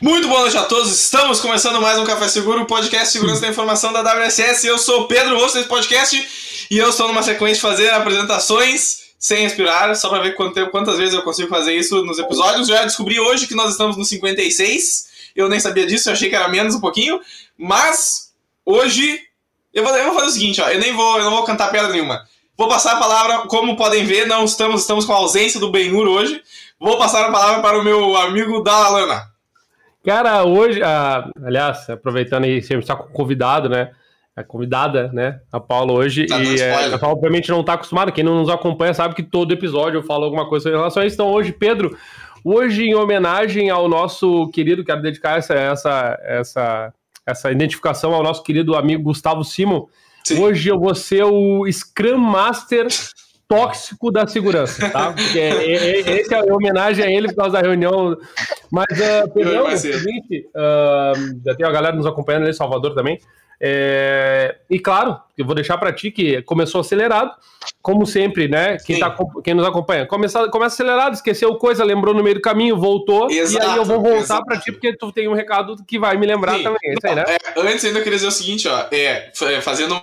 Muito boa noite a todos. Estamos começando mais um Café Seguro, o podcast Segurança da Informação da WSS. Eu sou o Pedro, host desse podcast, e eu estou numa sequência de fazer apresentações sem respirar, só para ver quanto quantas vezes eu consigo fazer isso nos episódios. Já descobri hoje que nós estamos no 56. Eu nem sabia disso, eu achei que era menos um pouquinho. Mas hoje eu vou, eu vou fazer o seguinte, ó, eu nem vou, eu não vou cantar pedra nenhuma. Vou passar a palavra, como podem ver, não estamos, estamos com a ausência do Benhur hoje. Vou passar a palavra para o meu amigo Dalalana. Cara, hoje, ah, aliás, aproveitando aí, sempre está com convidado, né? A convidada, né? A Paula hoje. Tá e é, a Paula, obviamente, não está acostumada. Quem não nos acompanha sabe que todo episódio eu falo alguma coisa em relação a isso. Então, hoje, Pedro, hoje, em homenagem ao nosso querido, quero dedicar essa, essa, essa, essa identificação ao nosso querido amigo Gustavo Simon. Sim. Hoje eu vou ser o Scrum Master tóxico da segurança, tá? Porque é, é, é, esse é a homenagem a ele por causa da reunião. Mas, uh, Pedrão, vai é seguinte, uh, já tem a galera nos acompanhando ali, Salvador também. É, e claro, eu vou deixar para ti que começou acelerado, como sempre, né? Quem, tá, quem nos acompanha, começa, começa acelerado, esqueceu coisa, lembrou no meio do caminho, voltou, e Exato, aí eu vou voltar para ti porque tu tem um recado que vai me lembrar Sim. também. É isso aí, né? É, antes ainda eu queria dizer o seguinte, ó, é, fazendo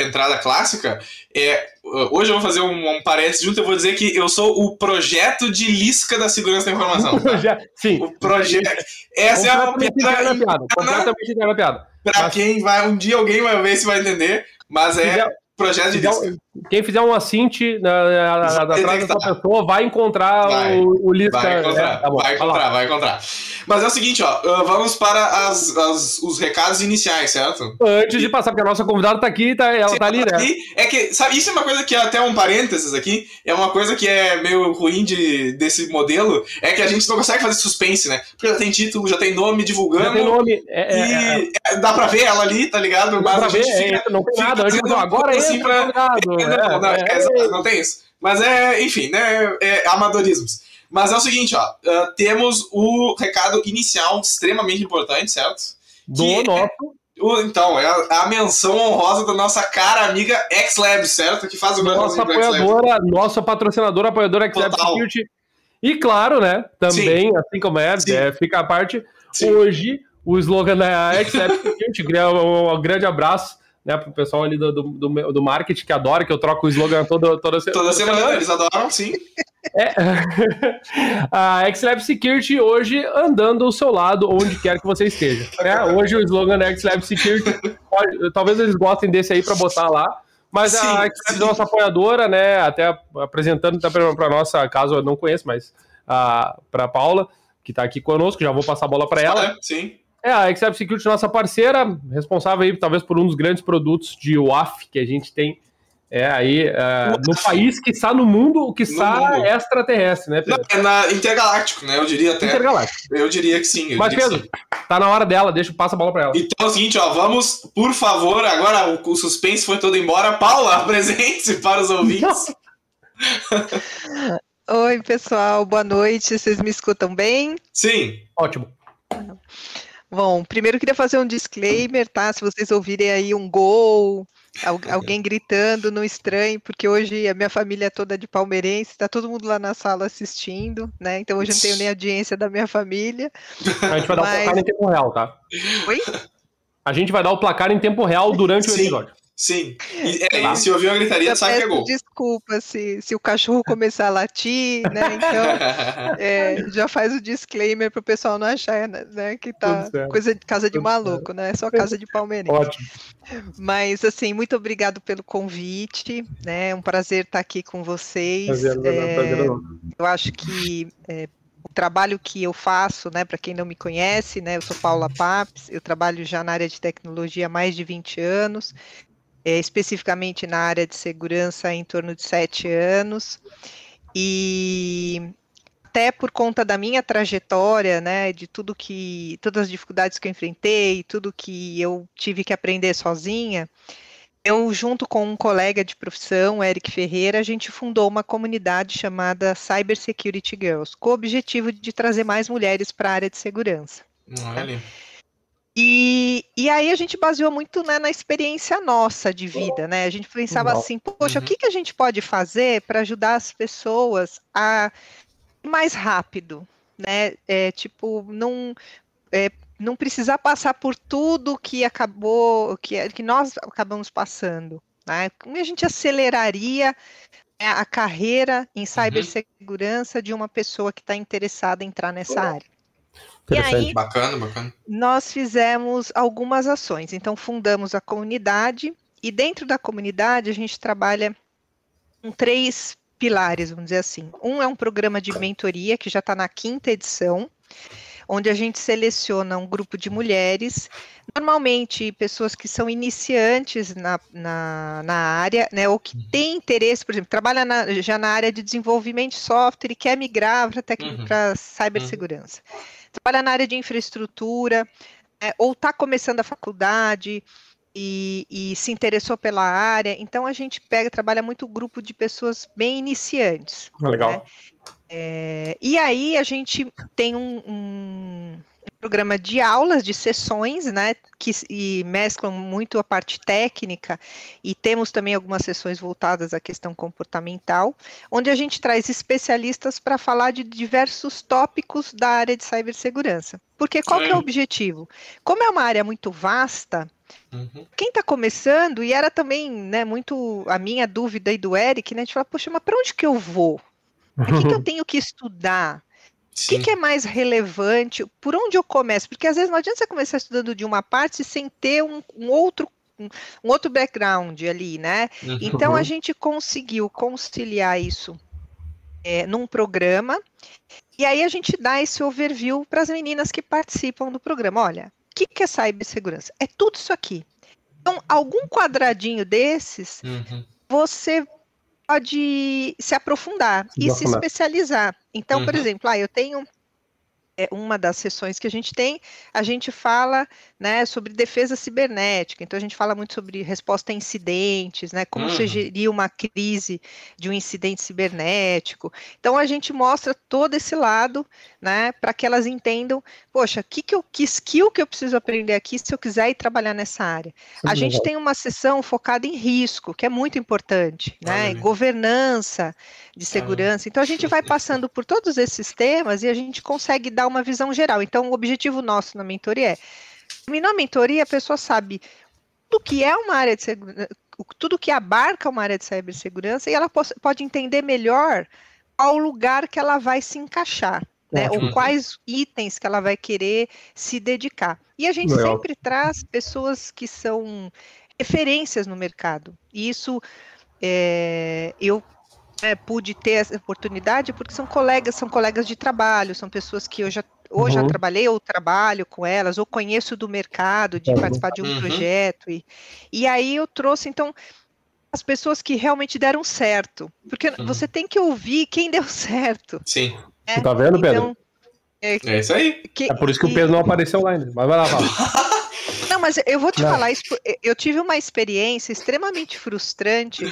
entrada clássica, é, hoje eu vou fazer um, um parênteses junto, eu vou dizer que eu sou o projeto de Lisca da segurança da informação. tá? Sim. O projeto. Essa é a piada piada. Completamente piada. pra quem vai. Um dia alguém vai ver se vai entender, mas é projeto de quem fizer um assinte na, na, na, Vai atrás dessa detectar. pessoa vai encontrar Vai. o, o Lisca. Vai encontrar, É, tá bom, vai encontrar, vai encontrar. Mas é o seguinte, ó, uh, vamos para as, as- os recados iniciais, certo? Antes de passar, porque a nossa convidada tá aqui, tá, ela Sim, tá ali, né? aqui, é que, sabe, isso é uma coisa que é até um parênteses aqui, é uma coisa que é meio ruim de, desse modelo, é que a gente não consegue fazer suspense, né? Porque já tem título, já tem nome divulgando, Já tem nome. É, é, é, e é, dá pra ver ela ali, tá ligado? Mas a gente ver, fica, é, não tem nada. Fazendo agora assim pra- convidado. não, não, é, é, é, não tem isso. Mas é, enfim, né? É amadorismos. Mas é o seguinte, ó. ah, temos o recado inicial extremamente importante, certo? do que- nosso. O- então, é a, a menção honrosa da nossa cara amiga X-Labs, certo? Que faz o Nossa apoiadora, nossa patrocinadora, apoiadora Xlab. Security. E claro, né? Também, assim como é, Sim. é, fica a parte. Sim. Hoje, o slogan da Xlab Security, um grande abraço né, pro pessoal ali do, do, do, marketing que adora que eu troco o slogan toda, toda, se- Toda semana eles adoram, sim. É. a XLab Security hoje andando ao seu lado, onde quer que você esteja. né? Hoje o slogan da XLab Security, pode- talvez eles gostem desse aí para botar lá. Mas Sim, a XLab é nossa apoiadora, né? Até apresentando para nossa, caso eu não conheça, mas para Paula, que está aqui conosco, já vou passar a bola para ela. É, sim. É, a XF Security, nossa parceira, responsável aí, talvez, por um dos grandes produtos de WAF que a gente tem é, aí é, no país, que está no mundo, o que está extraterrestre, né, Não, Pedro? é na Intergaláctico, né? Eu diria até. Intergaláctico. Eu diria que sim. eu Mas, Pedro, tá na hora dela, deixa eu passar a bola para ela. Então é o seguinte, ó, vamos, por favor, agora o, o suspense foi todo embora. Paula, apresente para os ouvintes. Oi, pessoal, boa noite. Vocês me escutam bem? Sim. Ótimo. Bom, primeiro eu queria fazer um disclaimer, tá? Se vocês ouvirem aí um gol, al- alguém gritando, não estranhe, porque hoje a minha família é toda de palmeirense, tá todo mundo lá na sala assistindo, né? Então hoje eu não tenho nem audiência da minha família. A gente vai dar o Mas- placar em tempo real, tá? Oi? A gente vai dar o placar em tempo real durante o Sim. episódio. Sim. E, é, e se ouvir uma gritaria, sabe que é gol. desculpa se, se o cachorro começar a latir, né? Então é, já faz o disclaimer para o pessoal não achar né, que tá coisa de casa de Tudo maluco, né? É só casa de palmeirense. Ótimo. Mas, assim, muito obrigado pelo convite, né? É um prazer estar aqui com vocês. Prazer, É, prazer é eu acho que é, o trabalho que eu faço, né, para quem não me conhece, né, eu sou Paula Paps, eu trabalho já na área de tecnologia há mais de 20 anos, é, especificamente na área de segurança em torno de 7 anos, e até por conta da minha trajetória, né, de tudo que, todas as dificuldades que eu enfrentei, tudo que eu tive que aprender sozinha, eu, junto com um colega de profissão, Eric Ferreira, a gente fundou uma comunidade chamada Cyber Security Girls, com o objetivo de trazer mais mulheres para a área de segurança. Olha. E, e aí a gente baseou muito né, na experiência nossa de vida, né? A gente pensava Legal. assim, poxa, Uhum. o que, que a gente pode fazer para ajudar as pessoas a ir mais rápido, né? É, tipo, não, é, não precisar passar por tudo que acabou, que, que nós acabamos passando. Né? Como a gente aceleraria né, a carreira em uhum. cibersegurança uhum. de uma pessoa que está interessada em entrar nessa área? E aí, bacana, bacana. nós fizemos algumas ações. Então, fundamos a comunidade, e dentro da comunidade a gente trabalha com três pilares, vamos dizer assim. Um é um programa de mentoria, que já está na quinta edição, onde a gente seleciona um grupo de mulheres, normalmente pessoas que são iniciantes na, na, na área, né, ou que têm interesse, por exemplo, trabalha na, já na área de desenvolvimento de software e quer migrar para uhum. cibersegurança. Uhum. Trabalha na área de infraestrutura, é, ou está começando a faculdade, e, e, se interessou pela área. Então a gente pega, trabalha muito grupo de pessoas bem iniciantes. Ah, legal. Né? É, e aí a gente tem um, um, programa de aulas, de sessões, né, que e mesclam muito a parte técnica e temos também algumas sessões voltadas à questão comportamental, onde a gente traz especialistas para falar de diversos tópicos da área de cibersegurança. Porque qual é o objetivo? Como é uma área muito vasta, Uhum. Quem está começando, e era também né, muito a minha dúvida e do Eric, né? A gente fala, poxa, mas para onde que eu vou? O que, que eu tenho que estudar? O que, que, é mais relevante? Por onde eu começo? Porque às vezes não adianta você começar estudando de uma parte sem ter um, um outro um, um, outro background ali, né? Uhum. Então a gente conseguiu conciliar isso é, num programa e aí a gente dá esse overview para as meninas que participam do programa. Olha, o que, que é cibersegurança? É tudo isso aqui. Então, algum quadradinho desses, uhum. você pode se aprofundar e se especializar. Então, uhum. por exemplo, ah, eu tenho é uma das sessões que a gente tem, a gente fala né, sobre defesa cibernética, então a gente fala muito sobre resposta a incidentes, né, como uhum. você gerir uma crise de um incidente cibernético. Então a gente mostra todo esse lado, né, para que elas entendam, poxa, que, que, eu, que skill que eu preciso aprender aqui se eu quiser ir trabalhar nessa área. Sim, a gente tem uma sessão focada em risco, que é muito importante, né, governança de segurança. Então a gente vai passando por todos esses temas e a gente consegue dar dar uma visão geral. Então, o objetivo nosso na mentoria é, na mentoria a pessoa sabe tudo que é uma área de segurança, tudo que abarca uma área de cibersegurança e ela pode entender melhor ao lugar que ela vai se encaixar. Né, ou quais itens que ela vai querer se dedicar. E a gente Legal. sempre traz pessoas que são referências no mercado. E isso é, eu é, pude ter essa oportunidade porque são colegas, são colegas de trabalho, são pessoas que eu já ou uhum. já trabalhei ou trabalho com elas, ou conheço do mercado, de uhum. participar de um uhum. projeto. E, e aí eu trouxe, então, as pessoas que realmente deram certo. Porque uhum. você tem que ouvir quem deu certo. Sim. Né? Tá vendo, Pedro? Então, é, é, isso aí. Que, é por isso que o Pedro não apareceu lá ainda. Mas vai lá, fala. Não, mas eu vou te não. falar, isso, eu tive uma experiência extremamente frustrante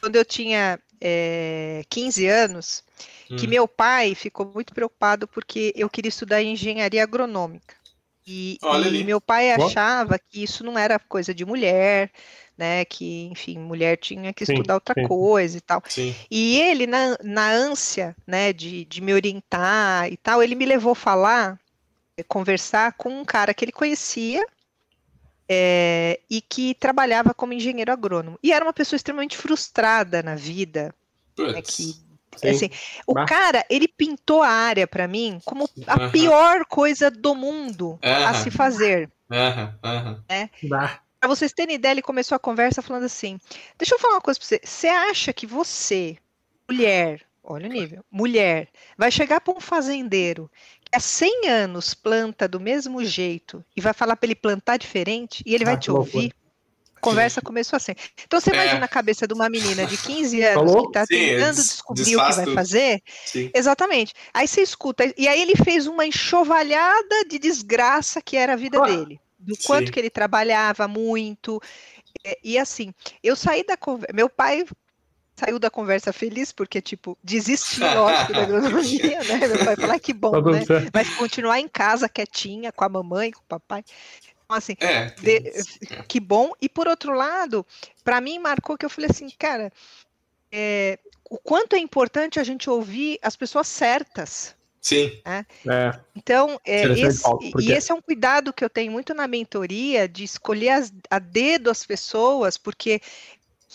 quando eu tinha é, 15 anos, hum. que meu pai ficou muito preocupado porque eu queria estudar engenharia agronômica. E, e meu pai achava que isso não era coisa de mulher, né? Que, enfim, mulher tinha que estudar sim, outra sim. coisa e tal. Sim. E ele, na, na ânsia, né, de, de me orientar e tal, ele me levou a falar, conversar com um cara que ele conhecia, é, e que trabalhava como engenheiro agrônomo. E era uma pessoa extremamente frustrada na vida. Né, que, assim, o cara, ele pintou a área para mim como a uh -huh. pior coisa do mundo uh -huh. a se fazer. Uh -huh. Né? Para vocês terem ideia, ele começou a conversa falando assim: Deixa eu falar uma coisa para você. Você acha que você, mulher, olha o nível, mulher, vai chegar para um fazendeiro há 100 anos planta do mesmo jeito e vai falar para ele plantar diferente e ele ah, vai te ouvir. A conversa Sim. começou assim. Então você é. imagina a cabeça de uma menina de 15 anos Falou? que está tentando descobrir o que vai fazer. Sim. Exatamente. Aí você escuta, e aí ele fez uma enxovalhada de desgraça que era a vida ah. dele. Do Sim. quanto que ele trabalhava muito. E assim, eu saí da conversa. Meu pai saiu da conversa feliz, porque, tipo, desistiu, lógico, da agronomia, né? Meu pai falou, que bom, tá né? Vai continuar em casa, quietinha, com a mamãe, com o papai. Então, assim, é, de, que bom. E, por outro lado, para mim, marcou que eu falei assim, cara, é, o quanto é importante a gente ouvir as pessoas certas. Sim. Né? É. Então, é, esse, e esse é um cuidado que eu tenho muito na mentoria, de escolher as, a dedo as pessoas, porque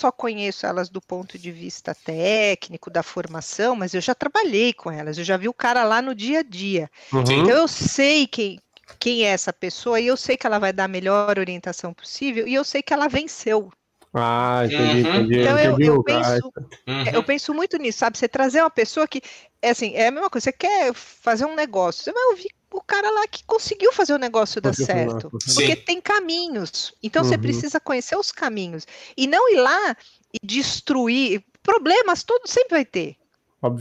só conheço elas do ponto de vista técnico, da formação, mas eu já trabalhei com elas, eu já vi o cara lá no dia a dia. Uhum. Então eu sei quem, quem é essa pessoa e eu sei que ela vai dar a melhor orientação possível e eu sei que ela venceu. Ah, entendi, uhum. entendi. Então eu, eu, penso, uhum. eu penso muito nisso, sabe? Você trazer uma pessoa que, é assim, é a mesma coisa, você quer fazer um negócio, você vai ouvir o cara lá que conseguiu fazer o negócio dar certo. Porque tem caminhos. Então uhum. você precisa conhecer os caminhos. E não ir lá e destruir. Problemas todos sempre vai ter.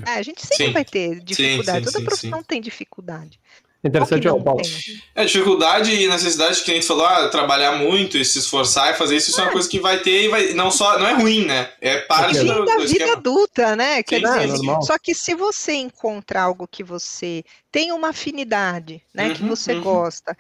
É, a gente sempre sim. vai ter dificuldade. Sim, sim, Toda profissão tem dificuldade. Interessante, ó, Paulo. É, dificuldade e necessidade que a gente falou, ah, trabalhar muito e se esforçar e fazer isso, isso é. é uma coisa que vai ter e vai. Não, só, não é ruim, né? É parte é da, da vida esquema. adulta, né? Quer dizer, é só que se você encontrar algo que você tem uma afinidade, né? Uhum, que você uhum. gosta,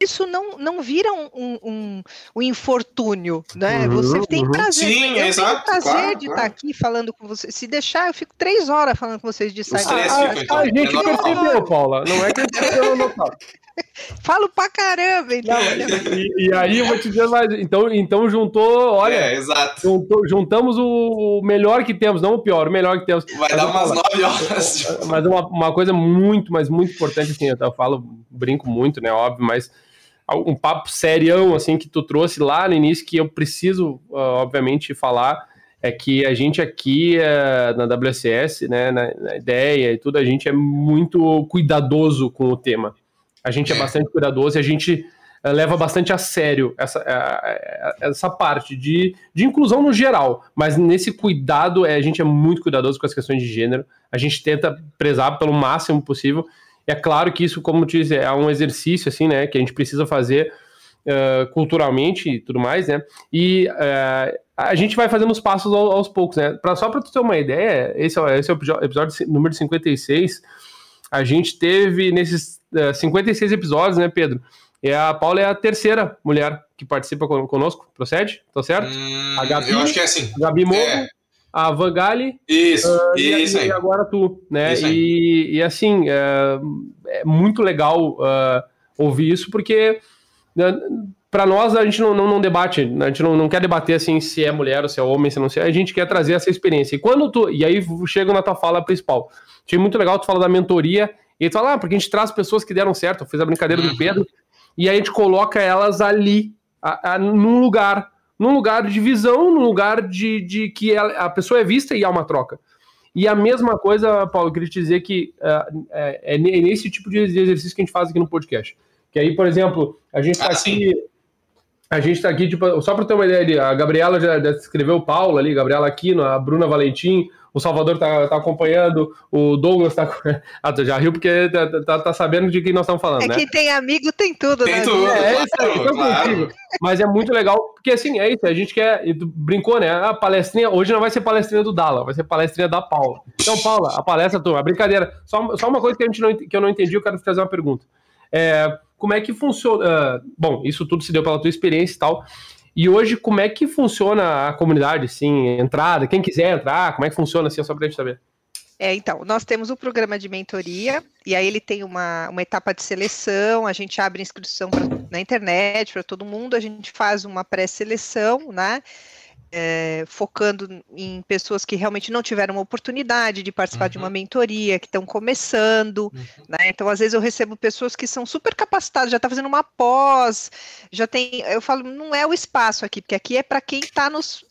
isso não, não vira um, um, um, um infortúnio, né? Uhum, você tem uhum. prazer. Sim, eu exato, tenho prazer claro, de claro. estar aqui falando com você. Se deixar, eu fico três horas falando com vocês de sair. Ah, a, então. a gente percebeu, Paula. Não é que a gente percebeu, Falo pra caramba, então. Não, e, e, aí eu vou te dizer mais. Então, então juntou, olha. É, exato. Juntou, juntamos o melhor que temos, não o pior, o melhor que temos. Vai mas dar umas nove horas. Mas uma, uma coisa muito, mas muito importante, assim, eu falo, brinco muito, né? Óbvio, mas um papo serião, assim, que tu trouxe lá no início, que eu preciso, uh, obviamente, falar, é que a gente aqui uh, na WSS, né, na, na, ideia e tudo, a gente é muito cuidadoso com o tema. A gente é, é. bastante cuidadoso e a gente uh, leva bastante a sério essa, essa parte de, de inclusão no geral, mas nesse cuidado, a gente é muito cuidadoso com as questões de gênero, a gente tenta prezar pelo máximo possível, é claro que isso, como te disse, é um exercício, assim, né, que a gente precisa fazer uh, culturalmente e tudo mais, né, e uh, a gente vai fazendo os passos aos, aos poucos, né, pra, só para tu ter uma ideia, esse é, esse é o episódio número 56, a gente teve nesses uh, 56 episódios, né, Pedro, e a Paula é a terceira mulher que participa conosco, procede? Tô certo? Hum, a Gabi, eu acho que é assim. Gabi Mogo, é a Vangali. Isso, uh, isso e, e, agora tu, né? E, e, assim, é, é muito legal uh, ouvir isso, porque né, para nós a gente não, não, não, debate, a gente não, não quer debater assim se é mulher ou se é homem, se não se é, a gente quer trazer essa experiência. E quando tu, e aí chega na tua fala principal. Achei muito legal tu falar da mentoria, e tu fala, ah, porque a gente traz pessoas que deram certo, eu fiz a brincadeira uhum. do Pedro, e aí a gente coloca elas ali, a, a, num lugar, num lugar de visão, num lugar de, de que ela, a pessoa é vista e há uma troca. E a mesma coisa, Paulo, eu queria te dizer que uh, é, é, nesse tipo de exercício que a gente faz aqui no podcast. Que aí, por exemplo, a gente está ah, aqui. A gente está aqui, tipo, só para ter uma ideia, a Gabriela já escreveu o Paulo ali, Gabriela Aquino, a Bruna Valentim, o Salvador tá, tá acompanhando, o Douglas tá. Ah, tu já riu porque tá, tá, tá, sabendo de quem nós estamos falando, é né? que tem amigo, tem tudo, tem né? Tudo, é, é isso aí, claro. contigo. Mas é muito legal, porque assim, é isso, a gente quer. Brincou, né? A palestrinha, hoje não vai ser palestrinha do Dala, vai ser palestrinha da Paula. Então, Paula, a palestra, turma, brincadeira. Só, só uma coisa que, a gente não, que eu não entendi, eu quero fazer uma pergunta. É, como é que funciona? Uh, bom, isso tudo se deu pela tua experiência e tal. E hoje, como é que funciona a comunidade, assim, entrada, quem quiser entrar, como é que funciona, assim, é só pra gente saber. É, então, nós temos um programa de mentoria, e aí ele tem uma, uma etapa de seleção, a gente abre inscrição pra, na internet para todo mundo, a gente faz uma pré-seleção, né? É, focando em pessoas que realmente não tiveram uma oportunidade de participar uhum. de uma uhum. mentoria, que estão começando, uhum. né? Então, às vezes eu recebo pessoas que são super capacitadas, já está fazendo uma pós, já tem. Eu falo, não é o espaço aqui, porque aqui é para quem está nos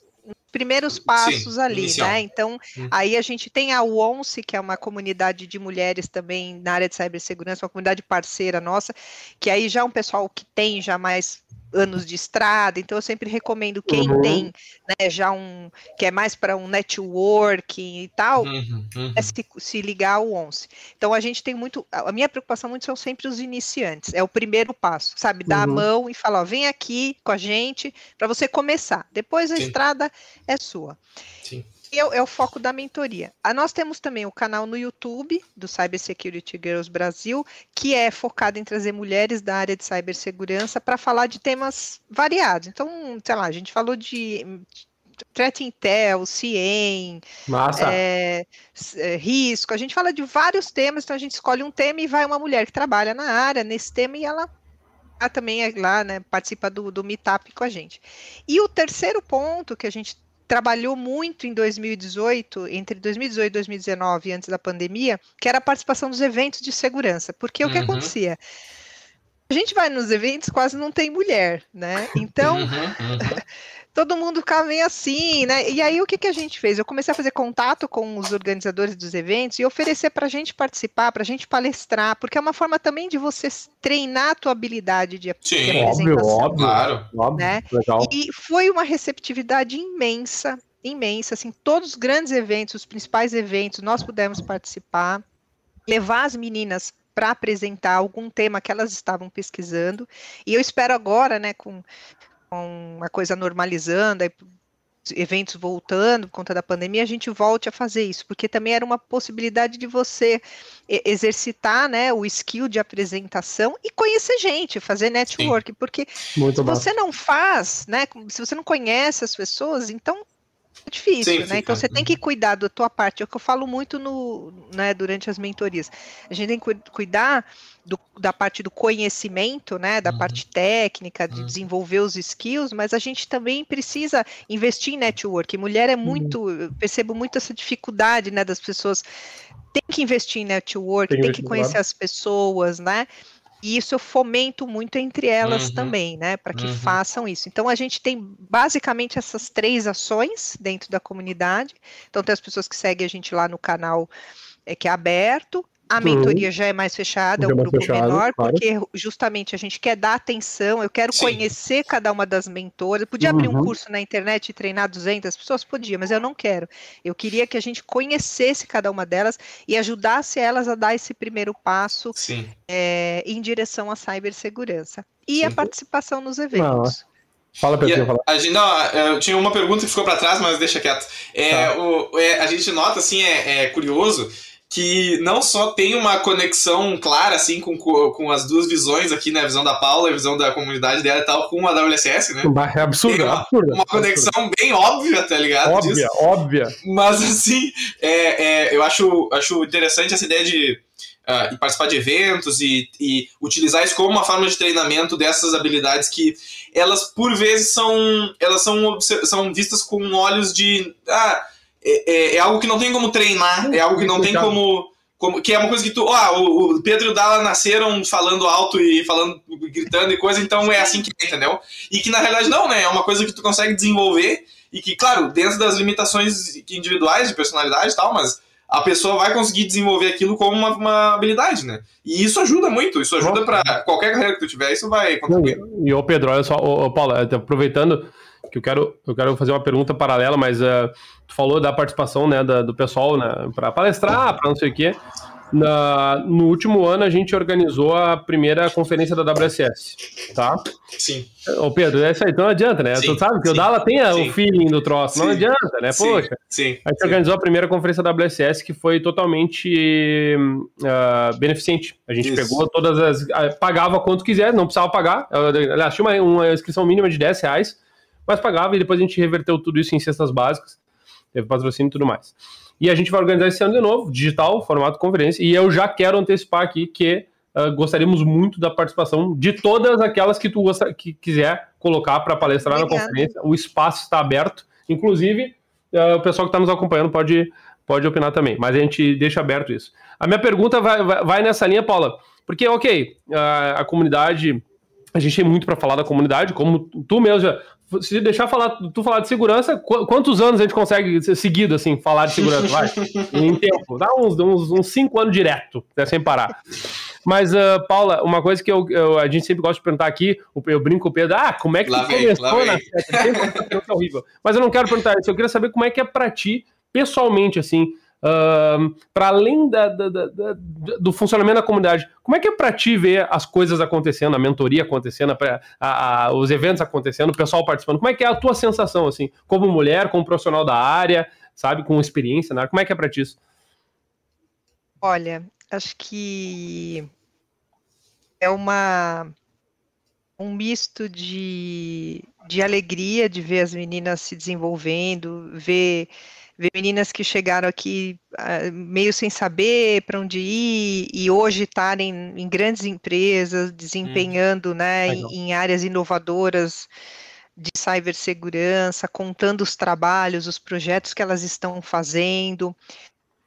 primeiros passos Sim, ali, inicial. né? Então, uhum. aí a gente tem a UONCE, que é uma comunidade de mulheres também na área de cibersegurança, uma comunidade parceira nossa, que aí já é um pessoal que tem já mais anos de estrada, então eu sempre recomendo quem uhum. tem né, já um que é mais para um networking e tal, uhum, uhum. É se, se, ligar ao ONCE. Então a gente tem muito, a minha preocupação muito são sempre os iniciantes, é o primeiro passo, sabe, dar a uhum. mão e falar, ó, vem aqui com a gente para você começar. Depois a Sim. estrada é sua. Sim é, é, o foco da mentoria. A, nós temos também o canal no YouTube do Cyber Security Girls Brasil, que é focado em trazer mulheres da área de cibersegurança para falar de temas variados. Então, sei lá, a gente falou de Threat Intel, CIEM, é, é, risco, a gente fala de vários temas, então a gente escolhe um tema e vai uma mulher que trabalha na área, nesse tema, e ela também é lá, né, participa do, do Meetup com a gente. E o terceiro ponto que a gente trabalhou muito em 2018, entre 2018 e 2019, antes da pandemia, que era a participação dos eventos de segurança. Porque uhum. o que uhum. acontecia? A gente vai nos eventos, quase não tem mulher, né? Então, uhum, uhum. todo mundo ficava meio assim, né? E aí o que, que a gente fez? Eu comecei a fazer contato com os organizadores dos eventos e oferecer para a gente participar, para a gente palestrar, porque é uma forma também de você treinar a tua habilidade de, Sim, apresentação. Óbvio, claro. Né? Legal. E foi uma receptividade imensa, imensa, assim, todos os grandes eventos, os principais eventos, nós pudemos participar, levar as meninas para apresentar algum tema que elas estavam pesquisando. E eu espero agora, né, com com a coisa normalizando, eventos voltando por conta da pandemia, a gente volte a fazer isso, porque também era uma possibilidade de você exercitar né, o skill de apresentação e conhecer gente, fazer network, Sim. porque Muito se bom. você não faz, né, se você não conhece as pessoas, então difícil, Sim, né? Então você tem que cuidar da tua parte, é o que eu falo muito no, né, durante as mentorias. A gente tem que cuidar do, da parte do conhecimento, né, da uhum. parte técnica, de uhum. desenvolver os skills, mas a gente também precisa investir em network. Mulher é muito, uhum. percebo muito essa dificuldade, né, das pessoas tem que investir em network, tem, tem que conhecer as pessoas, né? E isso eu fomento muito entre elas uhum, também, né, para que uhum. façam isso. Então a gente tem basicamente essas três ações dentro da comunidade. Então tem as pessoas que seguem a gente lá no canal é, que é aberto, a uhum. mentoria uhum. já é mais fechada, é um grupo fechado, menor, claro. porque justamente a gente quer dar atenção, eu quero Sim. conhecer cada uma das mentoras. Podia uhum. abrir um uhum. curso na internet e treinar 200 pessoas? Podia, mas eu não quero. Eu queria que a gente conhecesse cada uma delas e ajudasse elas a dar esse primeiro passo é, em direção à cibersegurança. E Sim. a participação nos eventos. Fala, Pedro. Fala. A gente, não, eu tinha uma pergunta que ficou para trás, mas deixa quieto. É, tá. o, é, a gente nota, assim, é, é curioso que não só tem uma conexão clara, assim, com, com as duas visões aqui, né? A visão da Paula, a visão da comunidade dela e tal, com a WSS, né? É absurdo, tem uma, absurdo. Uma conexão absurdo. bem óbvia, tá ligado? Óbvia, disso. óbvia. Mas, assim, é, é, eu acho, acho interessante essa ideia de uh, participar de eventos e, e utilizar isso como uma forma de treinamento dessas habilidades que elas, por vezes, são, elas são, são vistas com olhos de... Ah, é, é, é, algo que não tem como treinar, é algo que não tem como. como que é uma coisa que tu. Ó, o, o Pedro e o Dala nasceram falando alto e falando, gritando e coisa, então é assim que é, entendeu? E que na realidade não, né? É uma coisa que tu consegue desenvolver e que, claro, dentro das limitações individuais de personalidade e tal, mas a pessoa vai conseguir desenvolver aquilo como uma, uma habilidade, né? E isso ajuda muito, isso ajuda para qualquer carreira que tu tiver, isso vai contribuir. E, o Pedro, olha só, ô, ô, Paula, aproveitando que eu quero, eu quero fazer uma pergunta paralela, mas uh, tu falou da participação né, da, do pessoal né, para palestrar, para não sei o quê. Na, no último ano a gente organizou a primeira conferência da WSS, tá? Sim. Ô Pedro, é isso aí, então não adianta, né? Sim, tu sabe que sim, o Dala tem sim. o feeling do troço, não adianta, né? Poxa. Sim, a gente organizou a primeira conferência da WSS que foi totalmente uh, beneficente. A gente isso. pegou todas as. pagava quanto quiser, não precisava pagar. Aliás, tinha uma, uma inscrição mínima de 10 reais mas pagava e depois a gente reverteu tudo isso em cestas básicas, teve patrocínio e tudo mais. E a gente vai organizar esse ano de novo, digital, formato conferência, e eu já quero antecipar aqui que uh, gostaríamos muito da participação de todas aquelas que tu gosta, que quiser colocar para palestrar Obrigada. na conferência. O espaço está aberto, inclusive uh, o pessoal que está nos acompanhando pode, pode opinar também, mas a gente deixa aberto isso. A minha pergunta vai, vai, vai nessa linha, Paula, porque, ok, uh, a comunidade a gente tem muito para falar da comunidade, como tu mesmo já, se deixar falar, tu falar de segurança, quantos anos a gente consegue seguido, assim, falar de segurança? Vai, em tempo. Dá uns, uns, uns cinco anos direto, né, sem parar. Mas, uh, Paula, uma coisa que eu, eu, a gente sempre gosta de perguntar aqui, eu brinco com o Pedro, ah, como é que lá tu vem, começou na é horrível. Mas eu não quero perguntar isso, eu queria saber como é que é pra ti, pessoalmente, assim, Uh, para além da, da, da, do funcionamento da comunidade, como é que é para ti ver as coisas acontecendo, a mentoria acontecendo, a, a, os eventos acontecendo, o pessoal participando? Como é que é a tua sensação, assim, como mulher, como profissional da área, sabe, com experiência na área? Como é que é para ti isso? Olha, acho que é uma um misto de, de alegria de ver as meninas se desenvolvendo, ver, ver meninas que chegaram aqui uh, meio sem saber para onde ir e hoje estarem em grandes empresas, desempenhando hum, né, em, em áreas inovadoras de cibersegurança, contando os trabalhos, os projetos que elas estão fazendo,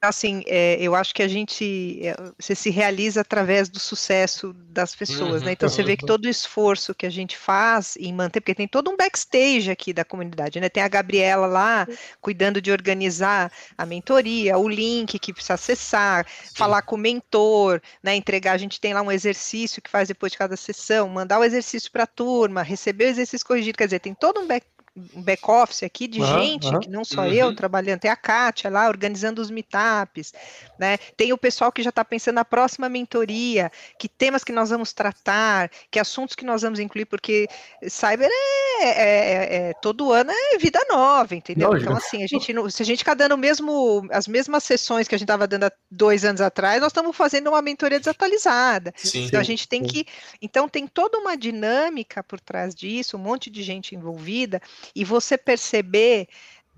assim, é, eu acho que a gente é, você se realiza através do sucesso das pessoas, uhum, né? Então uhum. você vê que todo o esforço que a gente faz em manter, porque tem todo um backstage aqui da comunidade, né? Tem a Gabriela lá cuidando de organizar a mentoria, o link que precisa acessar, Sim. falar com o mentor, né? Entregar, a gente tem lá um exercício que faz depois de cada sessão, mandar o exercício para a turma, receber o exercício corrigido, quer dizer, tem todo um back um back-office aqui de uhum, gente, uhum, que não só uhum. eu trabalhando, tem a Kátia lá organizando os meetups, né? Tem o pessoal que já está pensando na próxima mentoria, que temas que nós vamos tratar, que assuntos que nós vamos incluir, porque cyber é, é, é, é todo ano é vida nova, entendeu? Então, assim, a gente se a gente ficar dando mesmo, as mesmas sessões que a gente estava dando há dois anos atrás, nós estamos fazendo uma mentoria desatualizada. Sim, então, a gente tem sim. que. Então, tem toda uma dinâmica por trás disso, um monte de gente envolvida e você perceber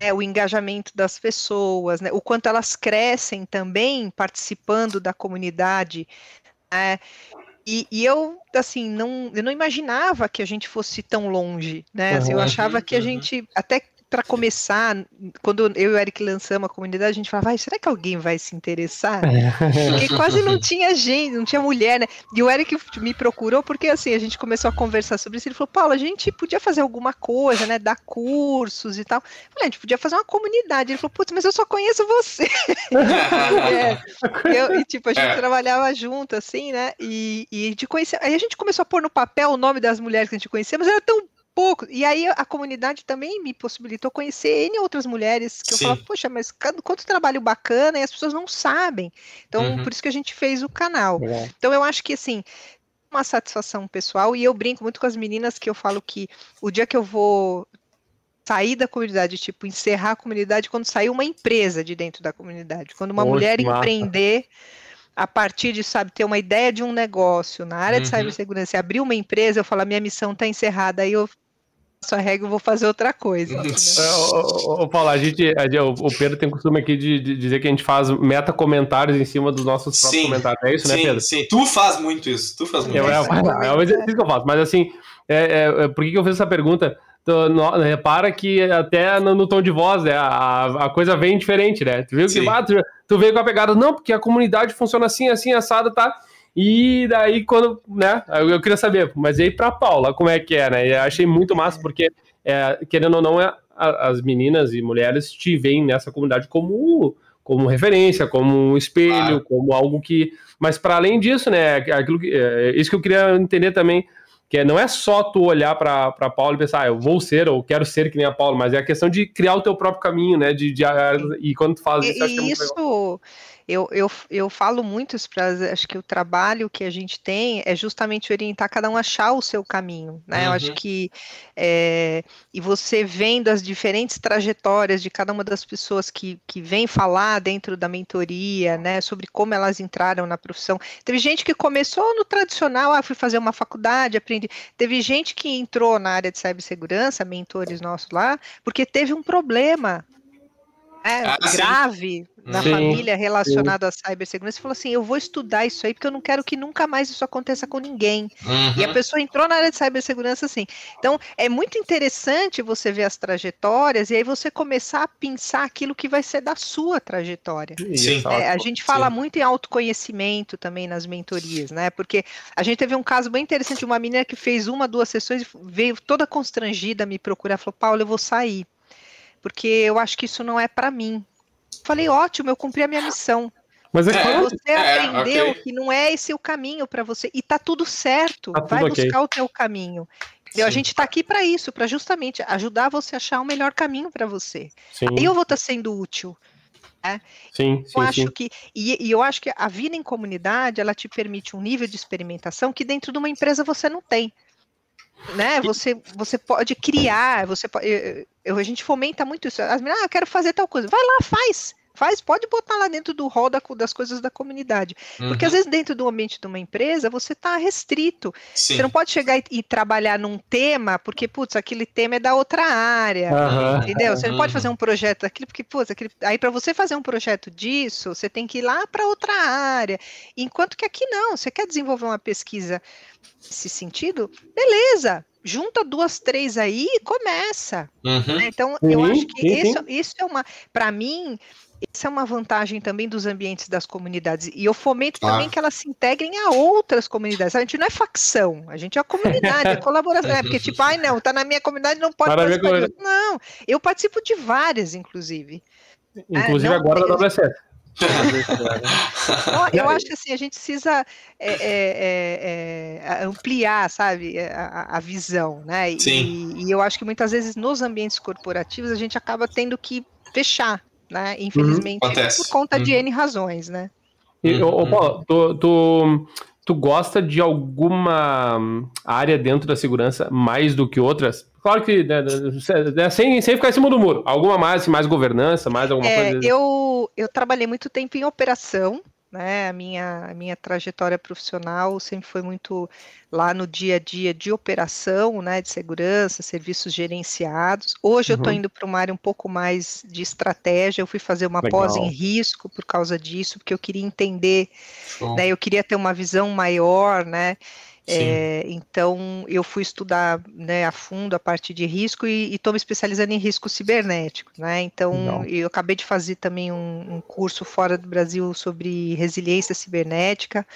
é, o engajamento das pessoas, né, o quanto elas crescem também participando da comunidade. Né, e, e, eu, assim, não, eu não imaginava que a gente fosse tão longe, né? Assim, eu achava que a gente, até para começar, quando eu e o Eric lançamos a comunidade, a gente falava, será que alguém vai se interessar? Porque quase não tinha gente, não tinha mulher, né? E o Eric me procurou porque assim, a gente começou a conversar sobre isso. Ele falou, Paulo, a gente podia fazer alguma coisa, né? Dar cursos e tal. Eu falei, a gente podia fazer uma comunidade. Ele falou, putz, mas eu só conheço você. é, eu, e tipo, a gente é. trabalhava junto, assim, né? E, e de conhecer. Aí a gente começou a pôr no papel o nome das mulheres que a gente conhecia, mas era tão pouco. E aí a comunidade também me possibilitou conhecer N outras mulheres que Sim. eu falava, poxa, mas quanto trabalho bacana e as pessoas não sabem. Então, uhum. por isso que a gente fez o canal. É. Então, eu acho que assim, uma satisfação pessoal, e eu brinco muito com as meninas que eu falo que o dia que eu vou sair da comunidade, tipo, encerrar a comunidade, quando sair uma empresa de dentro da comunidade, quando uma Poxa, mulher empreender a partir de, sabe, ter uma ideia de um negócio na área uhum. de cibersegurança e abrir uma empresa, eu falo, a minha missão está encerrada, aí eu sua regra, eu vou fazer outra coisa. Né? ô, ô, Paulo, a gente, a, o Pedro tem costume aqui de, de, dizer que a gente faz meta comentários em cima dos nossos próprios sim, comentários. É isso, né, sim, né, Pedro? Sim, tu faz muito isso. Tu faz muito eu, isso. É, é, é o exercício que eu faço. Mas assim, é, é, é por que, que eu fiz essa pergunta? No, repara que até no, no, tom de voz, né, a, a coisa vem diferente, né? Tu viu que ah, tu, tu veio com a pegada, não, porque a comunidade funciona assim, assim, assado, tá? E daí, quando, né, eu queria saber, mas e aí pra Paula, como é que é, né? Eu achei muito massa, porque é, querendo ou não, é, as meninas e mulheres te veem nessa comunidade como, como referência, como um espelho, ah. como algo que. Mas para além disso, né, aquilo que, é, isso que eu queria entender também, que é, não é só tu olhar para a Paula e pensar, ah, eu vou ser ou quero ser que nem a Paula, mas é a questão de criar o teu próprio caminho, né? De, de e quando tu faz isso, e, acho que é muito isso, legal eu, eu, eu falo muito isso para acho que o trabalho que a gente tem é justamente orientar cada um a achar o seu caminho, né? Uhum. Eu acho uhum. que é, e você vendo as diferentes trajetórias de cada uma das pessoas que, que vem falar dentro da mentoria, né, sobre como elas entraram na profissão. Teve gente que começou no tradicional, ah, fui fazer uma faculdade, aprendi. Teve gente que entrou na área de cibersegurança, mentores nossos lá, porque teve um problema é, ah, grave sim. Na sim, família relacionado sim. à cibersegurança e falou assim: eu vou estudar isso aí porque eu não quero que nunca mais isso aconteça com ninguém. Uhum. E a uhum. pessoa entrou na área de cibersegurança assim. Então é muito interessante você ver as trajetórias e aí você começar a pensar aquilo que vai ser da sua trajetória. Sim. É, a gente fala muito em autoconhecimento também nas mentorias, né? Porque a gente teve um caso bem interessante de uma menina que fez uma, duas sessões, veio toda constrangida me procurar, falou: Paulo, eu vou sair porque eu acho que isso não é para mim. Falei, ótimo, eu cumpri a minha missão. Mas é que você é, aprendeu okay. que não é esse o caminho para você e tá tudo certo. Tá Vai buscar okay. o teu caminho. A gente está aqui para isso, para justamente ajudar você a achar o melhor caminho para você. Sim. Aí eu vou estar tá sendo útil. Né? Sim, sim, eu acho sim. que e, e, eu acho que a vida em comunidade ela te permite um nível de experimentação que dentro de uma empresa você não tem né? Você, você pode criar, você pode, eu, a gente fomenta muito isso. As meninas, ah, eu quero fazer tal coisa. Vai lá, faz. Faz, pode botar lá dentro do rol da, das coisas da comunidade. Uhum. Porque às vezes dentro do ambiente de uma empresa você está restrito. Sim. Você não pode chegar e, e, trabalhar num tema, porque, putz, aquele tema é da outra área. Uhum. Entendeu? Você não pode fazer um projeto daquilo, porque, putz, aquele, aí para você fazer um projeto disso, você tem que ir lá para outra área. Enquanto que aqui não, você quer desenvolver uma pesquisa nesse sentido, beleza, junta duas, três aí e começa. Uhum. Né? Então, sim, eu acho que sim, isso, isso é uma, para mim, isso é uma vantagem também dos ambientes das comunidades. E eu fomento ah. também que elas se integrem a outras comunidades. A gente não é facção, a gente é a comunidade, é colaboração. É porque, tipo, ai, não, tá na minha comunidade, não pode participar. Não, eu participo de várias, inclusive. Inclusive é, agora da WSF. eu acho que assim, a gente precisa é, é, é, é ampliar, sabe, a, a, visão, né? E, e, eu acho que muitas vezes nos ambientes corporativos a gente acaba tendo que fechar, né? Infelizmente, uhum. por conta uhum. de N razões, né? E, uhum. Paulo, tu, tu, tu gosta de alguma área dentro da segurança mais do que outras? Claro que né, né, sem, sem ficar em cima do muro. Alguma mais, mais governança, mais alguma é, coisa? Eu, eu trabalhei muito tempo em operação, né? A minha, a minha trajetória profissional sempre foi muito lá no dia a dia de operação, né? De segurança, serviços gerenciados. Hoje uhum. eu estou indo para uma área um pouco mais de estratégia. Eu fui fazer uma Legal. pós em risco por causa disso, porque eu queria entender, né? Eu queria ter uma visão maior, né? É, então, eu fui estudar né, a fundo a parte de risco e estou me especializando em risco cibernético. Né? Então, Não. eu acabei de fazer também um, um, curso fora do Brasil sobre resiliência cibernética.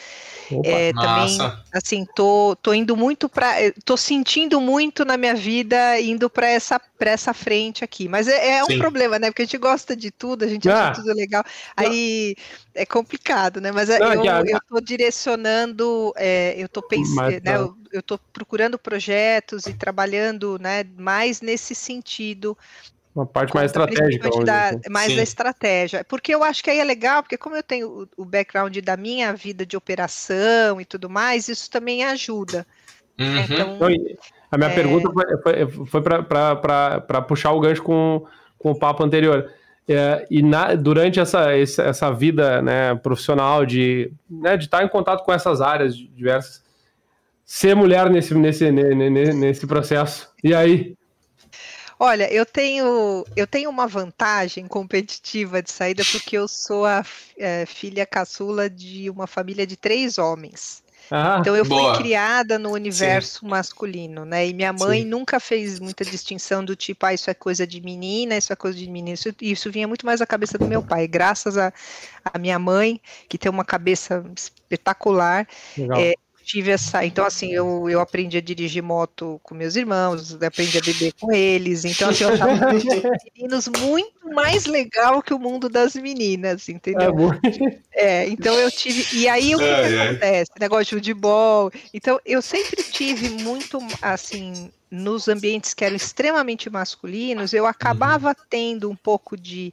Opa, é, também, assim, tô, tô indo muito para, tô sentindo muito na minha vida indo para essa essa frente aqui. Mas é, é um problema, né? Porque a gente gosta de tudo, a gente ah. acha tudo legal. Aí é complicado, né? Mas Não, eu, já, eu tô direcionando, é, eu tô pensando, né? Eu, tô procurando projetos e trabalhando, né? Mais nesse sentido uma parte mais estratégica. Da, assim. mais Sim. da estratégia. Porque eu acho que aí é legal, porque como eu tenho o, o, background da minha vida de operação e tudo mais, isso também ajuda. Uhum. Então, a minha é... pergunta foi, foi, foi para puxar o gancho com, com o papo anterior. É, e na, durante essa, essa vida né, profissional de, né, de estar em contato com essas áreas diversas, ser mulher nesse, nesse, nesse, nesse processo. E aí? Olha, eu tenho, eu tenho uma vantagem competitiva de saída porque eu sou a é, filha caçula de uma família de três homens. Ah, então eu boa. fui criada no universo Sim. masculino, né? E minha mãe Sim. nunca fez muita distinção do tipo, ah, isso é coisa de menina, isso é coisa de menino. Isso, isso vinha muito mais da cabeça do meu pai. Graças a, a minha mãe, que tem uma cabeça espetacular, é, tive essa. Então, assim, eu, eu aprendi a dirigir moto com meus irmãos, aprendi a beber com eles. Então, assim, eu achava meninos muito mais legal que o mundo das meninas, entendeu? É, é então eu tive. E aí o que, é, que acontece? Negócio de futebol. Então, eu sempre tive muito, assim, nos ambientes que eram extremamente masculinos, eu acabava uhum. tendo um pouco de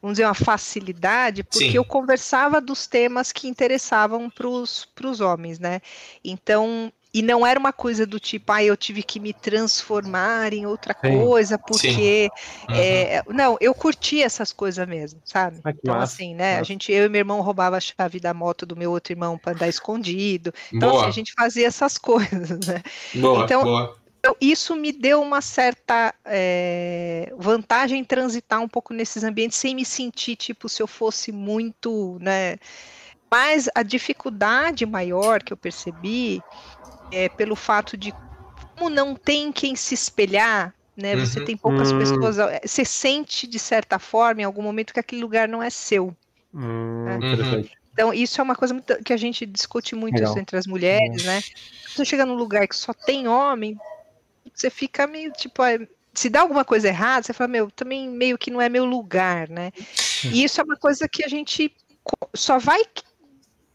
vamos dizer, uma facilidade, porque Sim. eu conversava dos temas que interessavam para os homens, né? Então, e não era uma coisa do tipo, ah, eu tive que me transformar em outra Sim. coisa, porque. Uhum. É, não, eu curti essas coisas mesmo, sabe? Ah, então, massa. assim, né? A gente, eu e meu irmão roubava a chave da moto do meu outro irmão para andar escondido. Então, assim, a gente fazia essas coisas, né? Boa, então, boa. Então, isso me deu uma certa é, vantagem em transitar um pouco nesses ambientes sem me sentir tipo se eu fosse muito, né? Mas a dificuldade maior que eu percebi é pelo fato de como não tem quem se espelhar, né? Você uhum. tem poucas hum. pessoas, é, você sente de certa forma em algum momento que aquele lugar não é seu. Hum, né? Uhum. Então, isso é uma coisa muito, que a gente discute muito entre as mulheres, uhum. né? Você chega num lugar que só tem homem, você fica meio tipo. É, se dá alguma coisa errada, você fala, meu, também meio que não é meu lugar, né? E isso é uma coisa que a gente só vai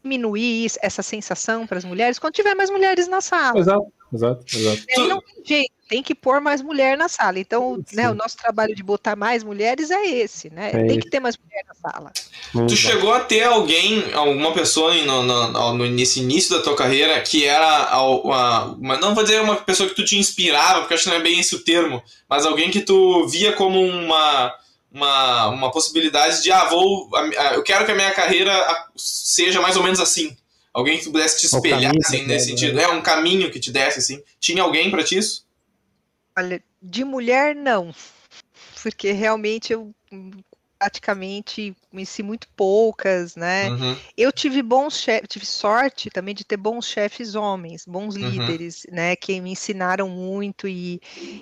diminuir essa sensação para as mulheres quando tiver mais mulheres na sala. Exato, exato, exato. não tem jeito tem que pôr mais mulher na sala. Então, né, o nosso trabalho de botar mais mulheres é esse, né? É tem que ter mais mulher na sala. Muito tu chegou a ter alguém, alguma pessoa no, no, no, nesse início da tua carreira que era uma, uma, não vou dizer uma pessoa que tu te inspirava, porque acho que não é bem esse o termo, mas alguém que tu via como uma uma, uma possibilidade de, ah, vou. Eu quero que a minha carreira seja mais ou menos assim. Alguém que pudesse te espelhar, assim, nesse sentido. Né? É um caminho que te desse, assim. Tinha alguém para ti isso? Olha, de mulher, não. Porque realmente eu praticamente conheci muito poucas, né? Uhum. Eu tive bons chefes, tive sorte também de ter bons chefes homens, bons uhum. líderes, né? Que me ensinaram muito e,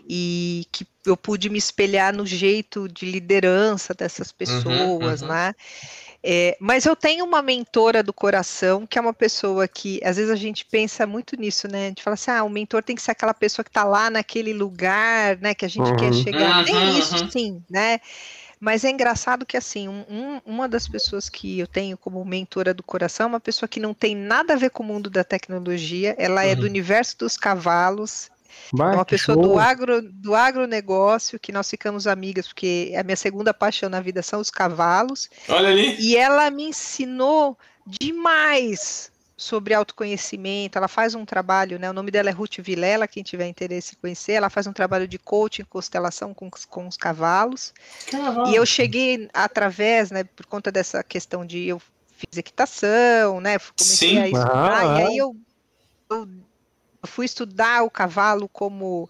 e que eu pude me espelhar no jeito de liderança dessas uhum, pessoas, uhum, né? É, mas eu tenho uma mentora do coração, que é uma pessoa que, às vezes a gente pensa muito nisso, né? A gente fala assim, ah, o mentor tem que ser aquela pessoa que está lá naquele lugar, né? Que a gente quer chegar. Tem isso, sim, né? Mas é engraçado que, assim, um, uma das pessoas que eu tenho como mentora do coração é uma pessoa que não tem nada a ver com o mundo da tecnologia, ela uhum. é do uhum. universo dos cavalos, Vai, é uma pessoa do, agro, do agronegócio, que nós ficamos amigas, porque a minha segunda paixão na vida são os cavalos. Olha ali. E ela me ensinou demais sobre autoconhecimento. Ela faz um trabalho, né? O nome dela é Ruth Vilela, quem tiver interesse em conhecer. Ela faz um trabalho de coaching, constelação com, com os cavalos. Cavalo. E eu cheguei através, né, por conta dessa questão de eu fiz equitação, né? Comecei Sim. a estudar, ah, e aí eu, eu, fui estudar o cavalo como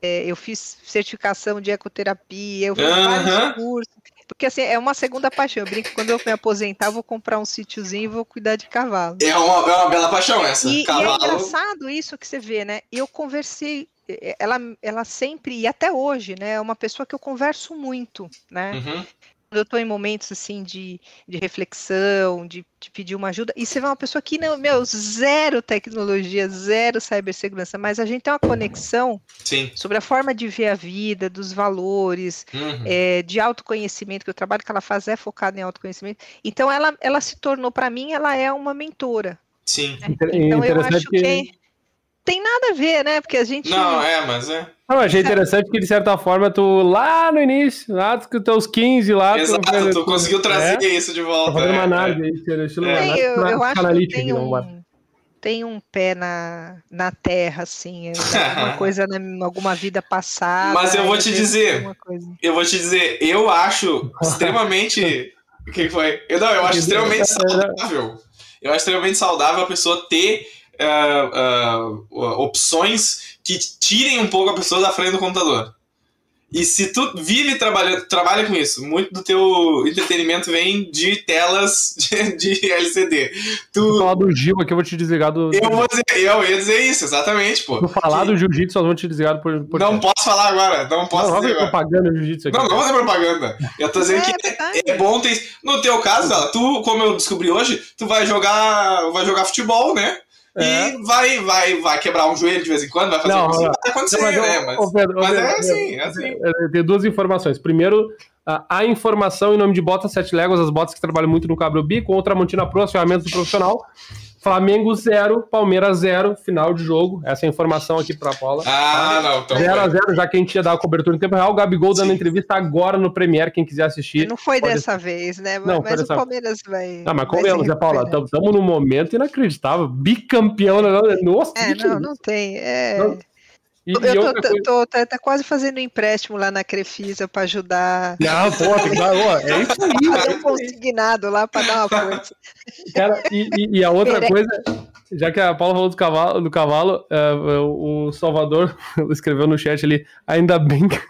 é, eu fiz certificação de ecoterapia, eu fiz vários cursos. Porque assim, é uma segunda paixão. Eu brinco que quando eu me aposentar, eu vou comprar um sítiozinho e vou cuidar de cavalo. É uma, é uma bela paixão essa. E, e é engraçado isso que você vê, né? Eu conversei, ela, ela sempre, e até hoje, né? É uma pessoa que eu converso muito, né? Uhum eu estou em momentos assim de, de reflexão, de, de, pedir uma ajuda, e você vê uma pessoa que não, meu, zero tecnologia, zero cibersegurança, mas a gente tem uma conexão Sim. sobre a forma de ver a vida, dos valores, uhum. é, de autoconhecimento, que o trabalho que ela faz é focado em autoconhecimento. Então ela, ela se tornou, para mim, ela é uma mentora. Sim. Então eu acho que... que tem nada a ver, né? Porque a gente. Não, é, mas é. Não, achei interessante que, de certa forma, tu lá no início, lá dos teus 15 lá. Exato, tu, tu conseguiu trazer é, isso de volta. Fazendo é, uma análise aí, estilo é. eu, eu acho que tem um, tem um pé na, na terra, assim, alguma coisa, na, alguma vida passada. Mas eu vou te dizer, eu vou te dizer, eu acho extremamente. O que foi? Eu, não, eu acho extremamente saudável. Eu acho extremamente saudável a pessoa ter uh, uh, opções que tirem um pouco a pessoa da frente do computador. E se tu vive trabalhando, trabalha com isso, muito do teu entretenimento vem de telas de, de LCD. Tu Vou falar do Gil aqui, eu vou te desligar do. Eu, vou dizer, eu ia dizer isso, exatamente, pô. Tu falar que... do jiu-jitsu, nós vamos te desligar por. por não posso falar agora, não posso não, dizer. Não, propaganda jiu-jitsu aqui. Não, não vou fazer propaganda. Eu tô dizendo é, que é, é, bom ter. No teu caso, tu, como eu descobri hoje, tu vai jogar, vai jogar futebol, né? É. E vai, vai, vai quebrar um joelho de vez em quando, vai fazer não, vai acontecer, não, mas, né? Mas, Pedro, mas Pedro, é assim, é assim. Tem duas informações. Primeiro, a informação em nome de Botas Sete Léguas, as botas que trabalham muito no Cabro Bico, ou Tramontina Pro, as ferramentas do profissional. Flamengo 0, Palmeiras 0, final de jogo. Essa é a informação aqui para a Paula. Ah, não. 0 a 0 já que a gente ia dar a cobertura em tempo real. O Gabigol Sim. dando entrevista agora no Premier, quem quiser assistir. Não foi dessa vez, né? Não, mas dessa... o Palmeiras vai. Não, mas convenhamos, né, Paula? Estamos num momento inacreditável. Bicampeão. Né? Nossa, é, não, não tem. É... Não, e, eu tô, coisa... tô, tá, tá, quase fazendo um empréstimo lá na Crefisa para ajudar. Não, pô, é isso aí. Fazer um consignado lá para dar uma força. Cara, e, e, a outra coisa, já que a Paula falou do cavalo, do cavalo uh, o Salvador escreveu no chat ali, ainda bem que.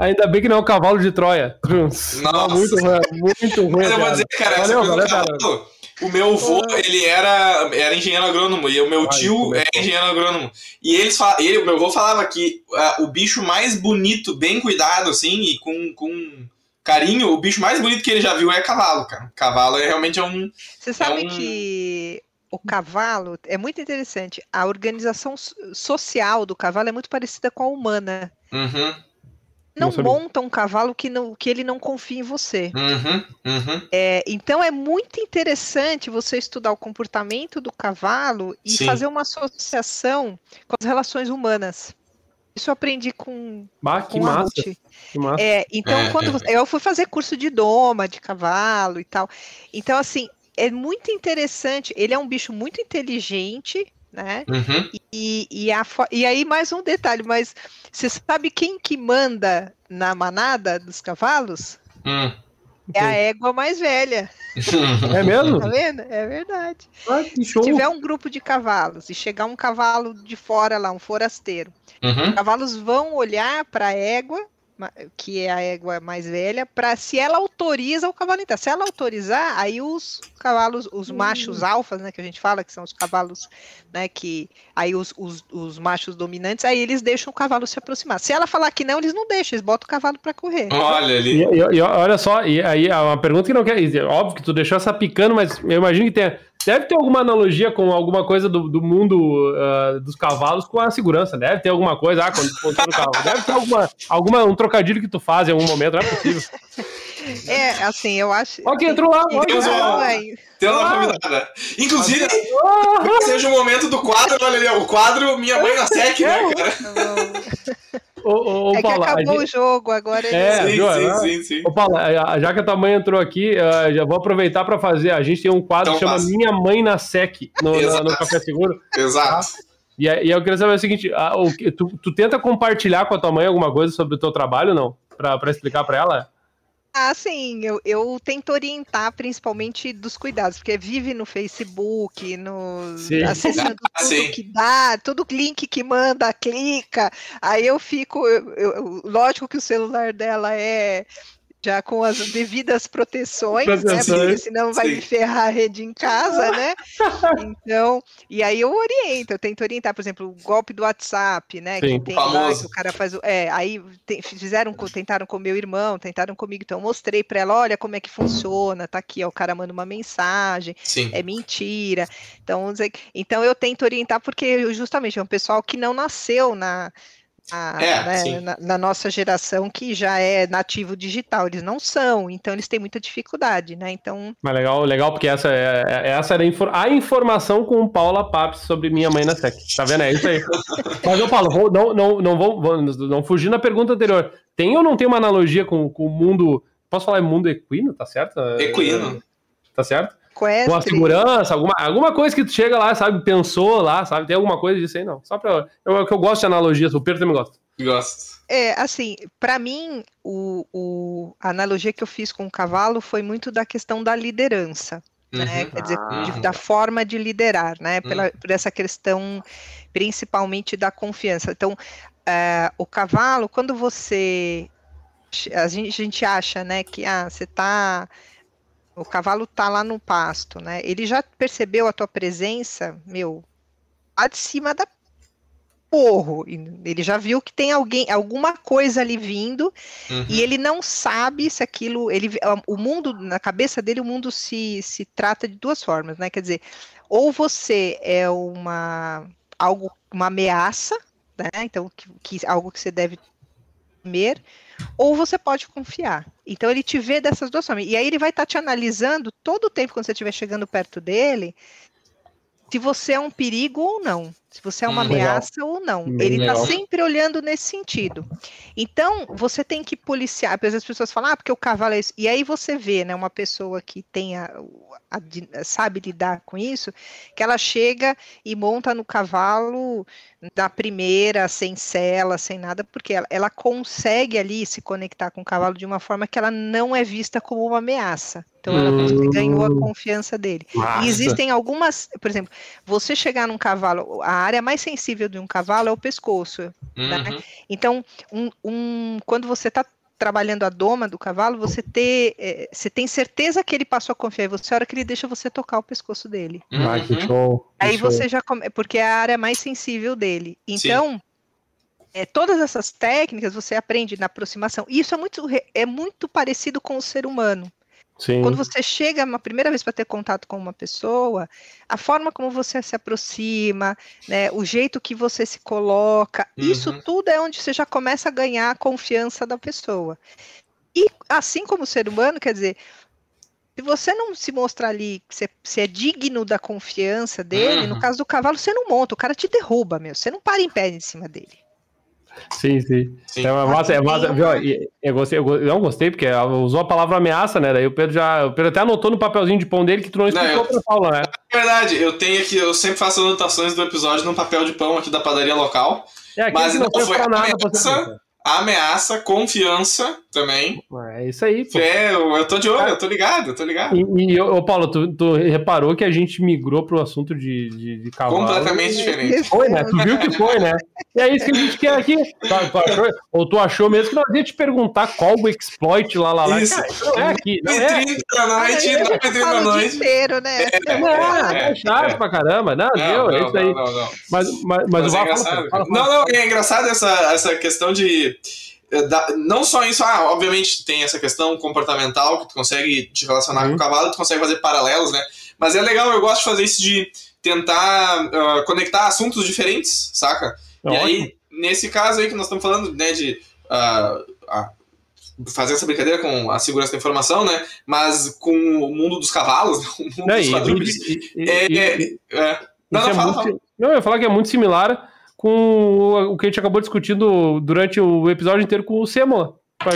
Ainda bem que não é o cavalo de Troia. Nossa. Muito ruim, muito ruim. Mas eu vou dizer, cara, Valeu, do cavalo, o meu avô, ele era, era engenheiro agrônomo e o meu tio é engenheiro agrônomo. E eles ele, o meu avô falava que uh, o bicho mais bonito, bem cuidado, assim, e com, com carinho, o bicho mais bonito que ele já viu é cavalo, cara. Cavalo é realmente é um. Você sabe é um... que o cavalo é muito interessante. A organização social do cavalo é muito parecida com a humana. Uhum não, monta um cavalo que, não, que ele não confie em você. Uhum, uhum. É, então é muito interessante você estudar o comportamento do cavalo e Sim. fazer uma associação com as relações humanas. Isso eu aprendi com, bah, com que, massa. que massa. É, então, é, quando é. você, eu fui fazer curso de doma, de cavalo e tal. Então, assim, é muito interessante. Ele é um bicho muito inteligente, né? Uhum. E, e, a, e aí mais um detalhe, mas você sabe quem que manda na manada dos cavalos? Hum. É a égua mais velha. É mesmo? Tá vendo? É verdade. Ah, Se show. tiver um grupo de cavalos e chegar um cavalo de fora lá, um forasteiro, Uhum. os cavalos vão olhar para a égua, que é a égua mais velha, para se ela autoriza o cavalo entrar. Se ela autorizar, aí os cavalos, os machos alfas, né, que a gente fala, que são os cavalos, né, que aí os, os, os machos dominantes, aí eles deixam o cavalo se aproximar. Se ela falar que não, eles não deixam, eles botam o cavalo para correr. Olha E, ali. e- e olha só, e aí é uma pergunta que não quer dizer, óbvio que tu deixou essa picando, mas eu imagino que tenha, deve ter alguma analogia com alguma coisa do, do mundo ah, dos cavalos com a segurança, deve ter alguma coisa, ah, quando tu tá no cavalo, deve ter alguma, alguma, um trocadilho que tu faz em algum momento, não é possível. É, assim, eu acho. Ó, quem entrou lá, ó, lá. Ai, Tem uma convidada. Inclusive, que seja o momento do quadro, olha ali, o quadro Minha Mãe na Sec, né, cara? Ô, ô, ô, É que Paula, a acabou gente- o jogo, agora É, Sim, viu, sim, né? sim, sim. Ô, Paula, eh, já que a tua mãe entrou aqui, já vou aproveitar para fazer. A gente tem um quadro Então que chama faça. Minha Mãe na SEC no, no Café Seguro. Exato. E, aí- e eu queria saber o seguinte: o que- tu, tu tenta compartilhar com a tua mãe alguma coisa sobre o teu trabalho, não? Pra explicar pra ela? Ah, sim, eu, eu tento orientar principalmente dos cuidados, porque vive no Facebook, no Sim. acessando Ah, tudo sim. que dá, todo link que manda, clica. Aí eu fico, eu- eu- lógico que o celular dela é já com as devidas proteções, né? Porque senão vai sim. me ferrar a rede em casa, né? Então, e aí eu oriento, eu tento orientar, por exemplo, o golpe do WhatsApp, né? Sim. Que tem lá, que o cara faz. o- É, aí fizeram, tentaram com meu irmão, tentaram comigo, então eu mostrei para ela, olha como é que funciona, tá aqui, ó, o cara manda uma mensagem, Sim. é mentira. Então, então eu tento orientar porque justamente é um pessoal que não nasceu na, na, É, né, na- na nossa geração que já é nativo digital, eles não são, então eles têm muita dificuldade, né? Então, Mas legal, legal, porque essa, é, é- essa era a, infor- a informação com Paula Papes sobre minha mãe na SEC. Tá vendo? É isso aí. Mas, ô Paulo, vou- não, não, não vou, vou- não fugir na pergunta anterior. Tem ou não tem uma analogia com, com o mundo. Posso falar mundo equino, tá certo? Equino. Tá certo? Com a segurança, alguma, alguma coisa que tu chega lá, sabe, pensou lá, sabe? Tem alguma coisa disso aí, não. Só pra. Eu, é que eu gosto de analogias, o Pedro também gosta. Gosto. É, assim, para mim, o, o- a analogia que eu fiz com o cavalo foi muito da questão da liderança, né? Uhum. Quer dizer, de- Ah. da forma de liderar, né? Pela, Por essa questão, principalmente da confiança. Então, eh, o cavalo, quando você. A gente, a gente acha, né, que ah, você tá. O cavalo tá lá no pasto, né? Ele já percebeu a tua presença, meu, lá de cima da porro. Ele já viu que tem alguém, alguma coisa ali vindo Uhum. e ele não sabe se aquilo, ele, o mundo na cabeça dele, o mundo se, se trata de duas formas, né? Quer dizer, ou você é uma algo, uma ameaça, né? Então, que, que algo que você deve temer, ou você pode confiar. Então ele te vê dessas duas formas. E aí ele vai estar te analisando todo o tempo quando você estiver chegando perto dele, se você é um perigo ou não, se você é uma Hum, legal. ameaça ou não. Bem ele está legal. sempre olhando nesse sentido. Então, você tem que policiar. Às vezes as pessoas falam, ah, porque o cavalo é isso. E aí você vê, né, uma pessoa que tenha, a- a- sabe lidar com isso, que ela chega e monta no cavalo da primeira, sem sela, sem nada, porque ela, ela consegue ali se conectar com o cavalo de uma forma que ela não é vista como uma ameaça. Então ela Hum. ganhou a confiança dele. Massa. E existem algumas, por exemplo, você chegar num cavalo, a área mais sensível de um cavalo é o pescoço. Uhum. Então, um, um- quando você está trabalhando a doma do cavalo, você, ter, eh, você tem certeza que ele passou a confiar em você a hora que ele deixa você tocar o pescoço dele. Ah, que Uhum. show. que Aí show. você já come, porque é a área mais sensível dele. Então, é, todas essas técnicas você aprende na aproximação. Isso é muito, é muito parecido com o ser humano. Sim. Quando você chega uma primeira vez para ter contato com uma pessoa, a forma como você se aproxima, né, o jeito que você se coloca, isso Uhum. tudo é onde você já começa a ganhar a confiança da pessoa. E assim como o ser humano, quer dizer, se você não se mostrar ali que você, você é digno da confiança dele, Uhum. no caso do cavalo, você não monta, o cara te derruba, meu, você não para em pé em cima dele. Sim, sim. sim. É massa, é massa, viu? Eu gostei, eu não gostei, porque usou a palavra ameaça, né? Daí o Pedro já. O Pedro até anotou no papelzinho de pão dele que tu não explicou não, eu, pra Paula, né? É verdade, eu tenho aqui, eu sempre faço anotações do episódio no papel de pão aqui da padaria local. É, mas não, não foi nada ameaça, ameaça, confiança também. É isso aí, pô. É, eu, eu tô de olho, eu tô ligado, eu tô ligado. E, e ô, Paulo, tu, tu, reparou que a gente migrou pro assunto de, de, de cavalo? Completamente diferente. Foi, né? Tu viu que foi, né? E é isso que a gente quer aqui. Tu, achou, ou tu achou mesmo que nós ia te perguntar qual o exploit lá, lá, lá. Isso. Cara, não é aqui. Não é da noite, é, 9 da noite. Inteiro, né? É, é, é chato é. pra caramba. Não, não deu, não, é isso aí. Não, não, mas, mas, mas, mas é engraçado. Fala, fala, fala. Não, não, é engraçado essa, essa questão de é, não só isso, ah, obviamente tem essa questão comportamental que tu consegue te relacionar uhum. com o cavalo, tu consegue fazer paralelos, né? Mas é legal, eu gosto de fazer isso de tentar uh, conectar assuntos diferentes, saca? É e ótimo. aí, nesse caso aí que nós estamos falando, né, de uh, fazer essa brincadeira com a segurança da informação, né? Mas com o mundo dos cavalos, o mundo dos quadrúpedes. É, é, é, não, não, fala, fala. Não, eu ia falar que é muito similar com o que a gente acabou discutindo durante o episódio inteiro com o Semola.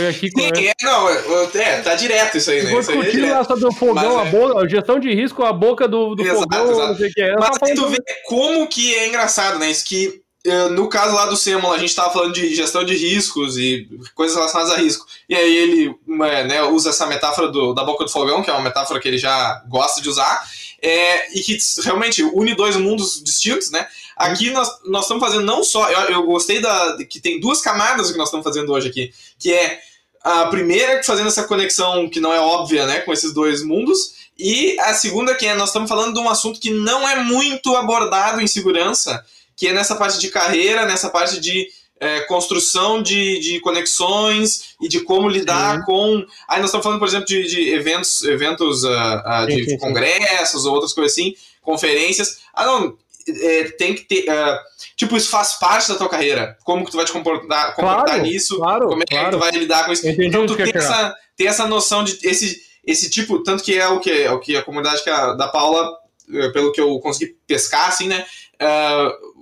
Aqui com, é, não, é, tá direto isso aí, né? Isso discutindo é lá sobre o fogão, Mas, a, boca, a gestão de risco, a boca do, do exato, fogão, exato. não sei o que é. Mas tu vê como que é engraçado, né? Isso que eh, no caso lá do Semola, a gente estava falando de gestão de riscos e coisas relacionadas a risco. E aí ele né, usa essa metáfora do, da boca do fogão, que é uma metáfora que ele já gosta de usar, é, e que realmente une dois mundos distintos, né? Aqui nós, nós estamos fazendo não só. Eu, eu gostei da. que tem duas camadas que nós estamos fazendo hoje aqui. Que é a primeira fazendo essa conexão que não é óbvia, né, com esses dois mundos. E a segunda que é, nós estamos falando de um assunto que não é muito abordado em segurança, que é nessa parte de carreira, nessa parte de é, construção de, de conexões e de como lidar uhum. com. Aí nós estamos falando, por exemplo, de, de eventos, eventos uh, uh, de, sim, sim, congressos ou outras coisas assim, conferências. Ah, não, é, tem que ter. Uh, tipo, isso faz parte da tua carreira. Como que tu vai te comportar, comportar claro, nisso? Claro, como é claro. que tu vai lidar com isso? Então tu tem essa, tem essa noção de. Esse, esse tipo, tanto que é o que, é o que a comunidade que a, da Paula, eh, pelo que eu consegui pescar, assim, né? Uh,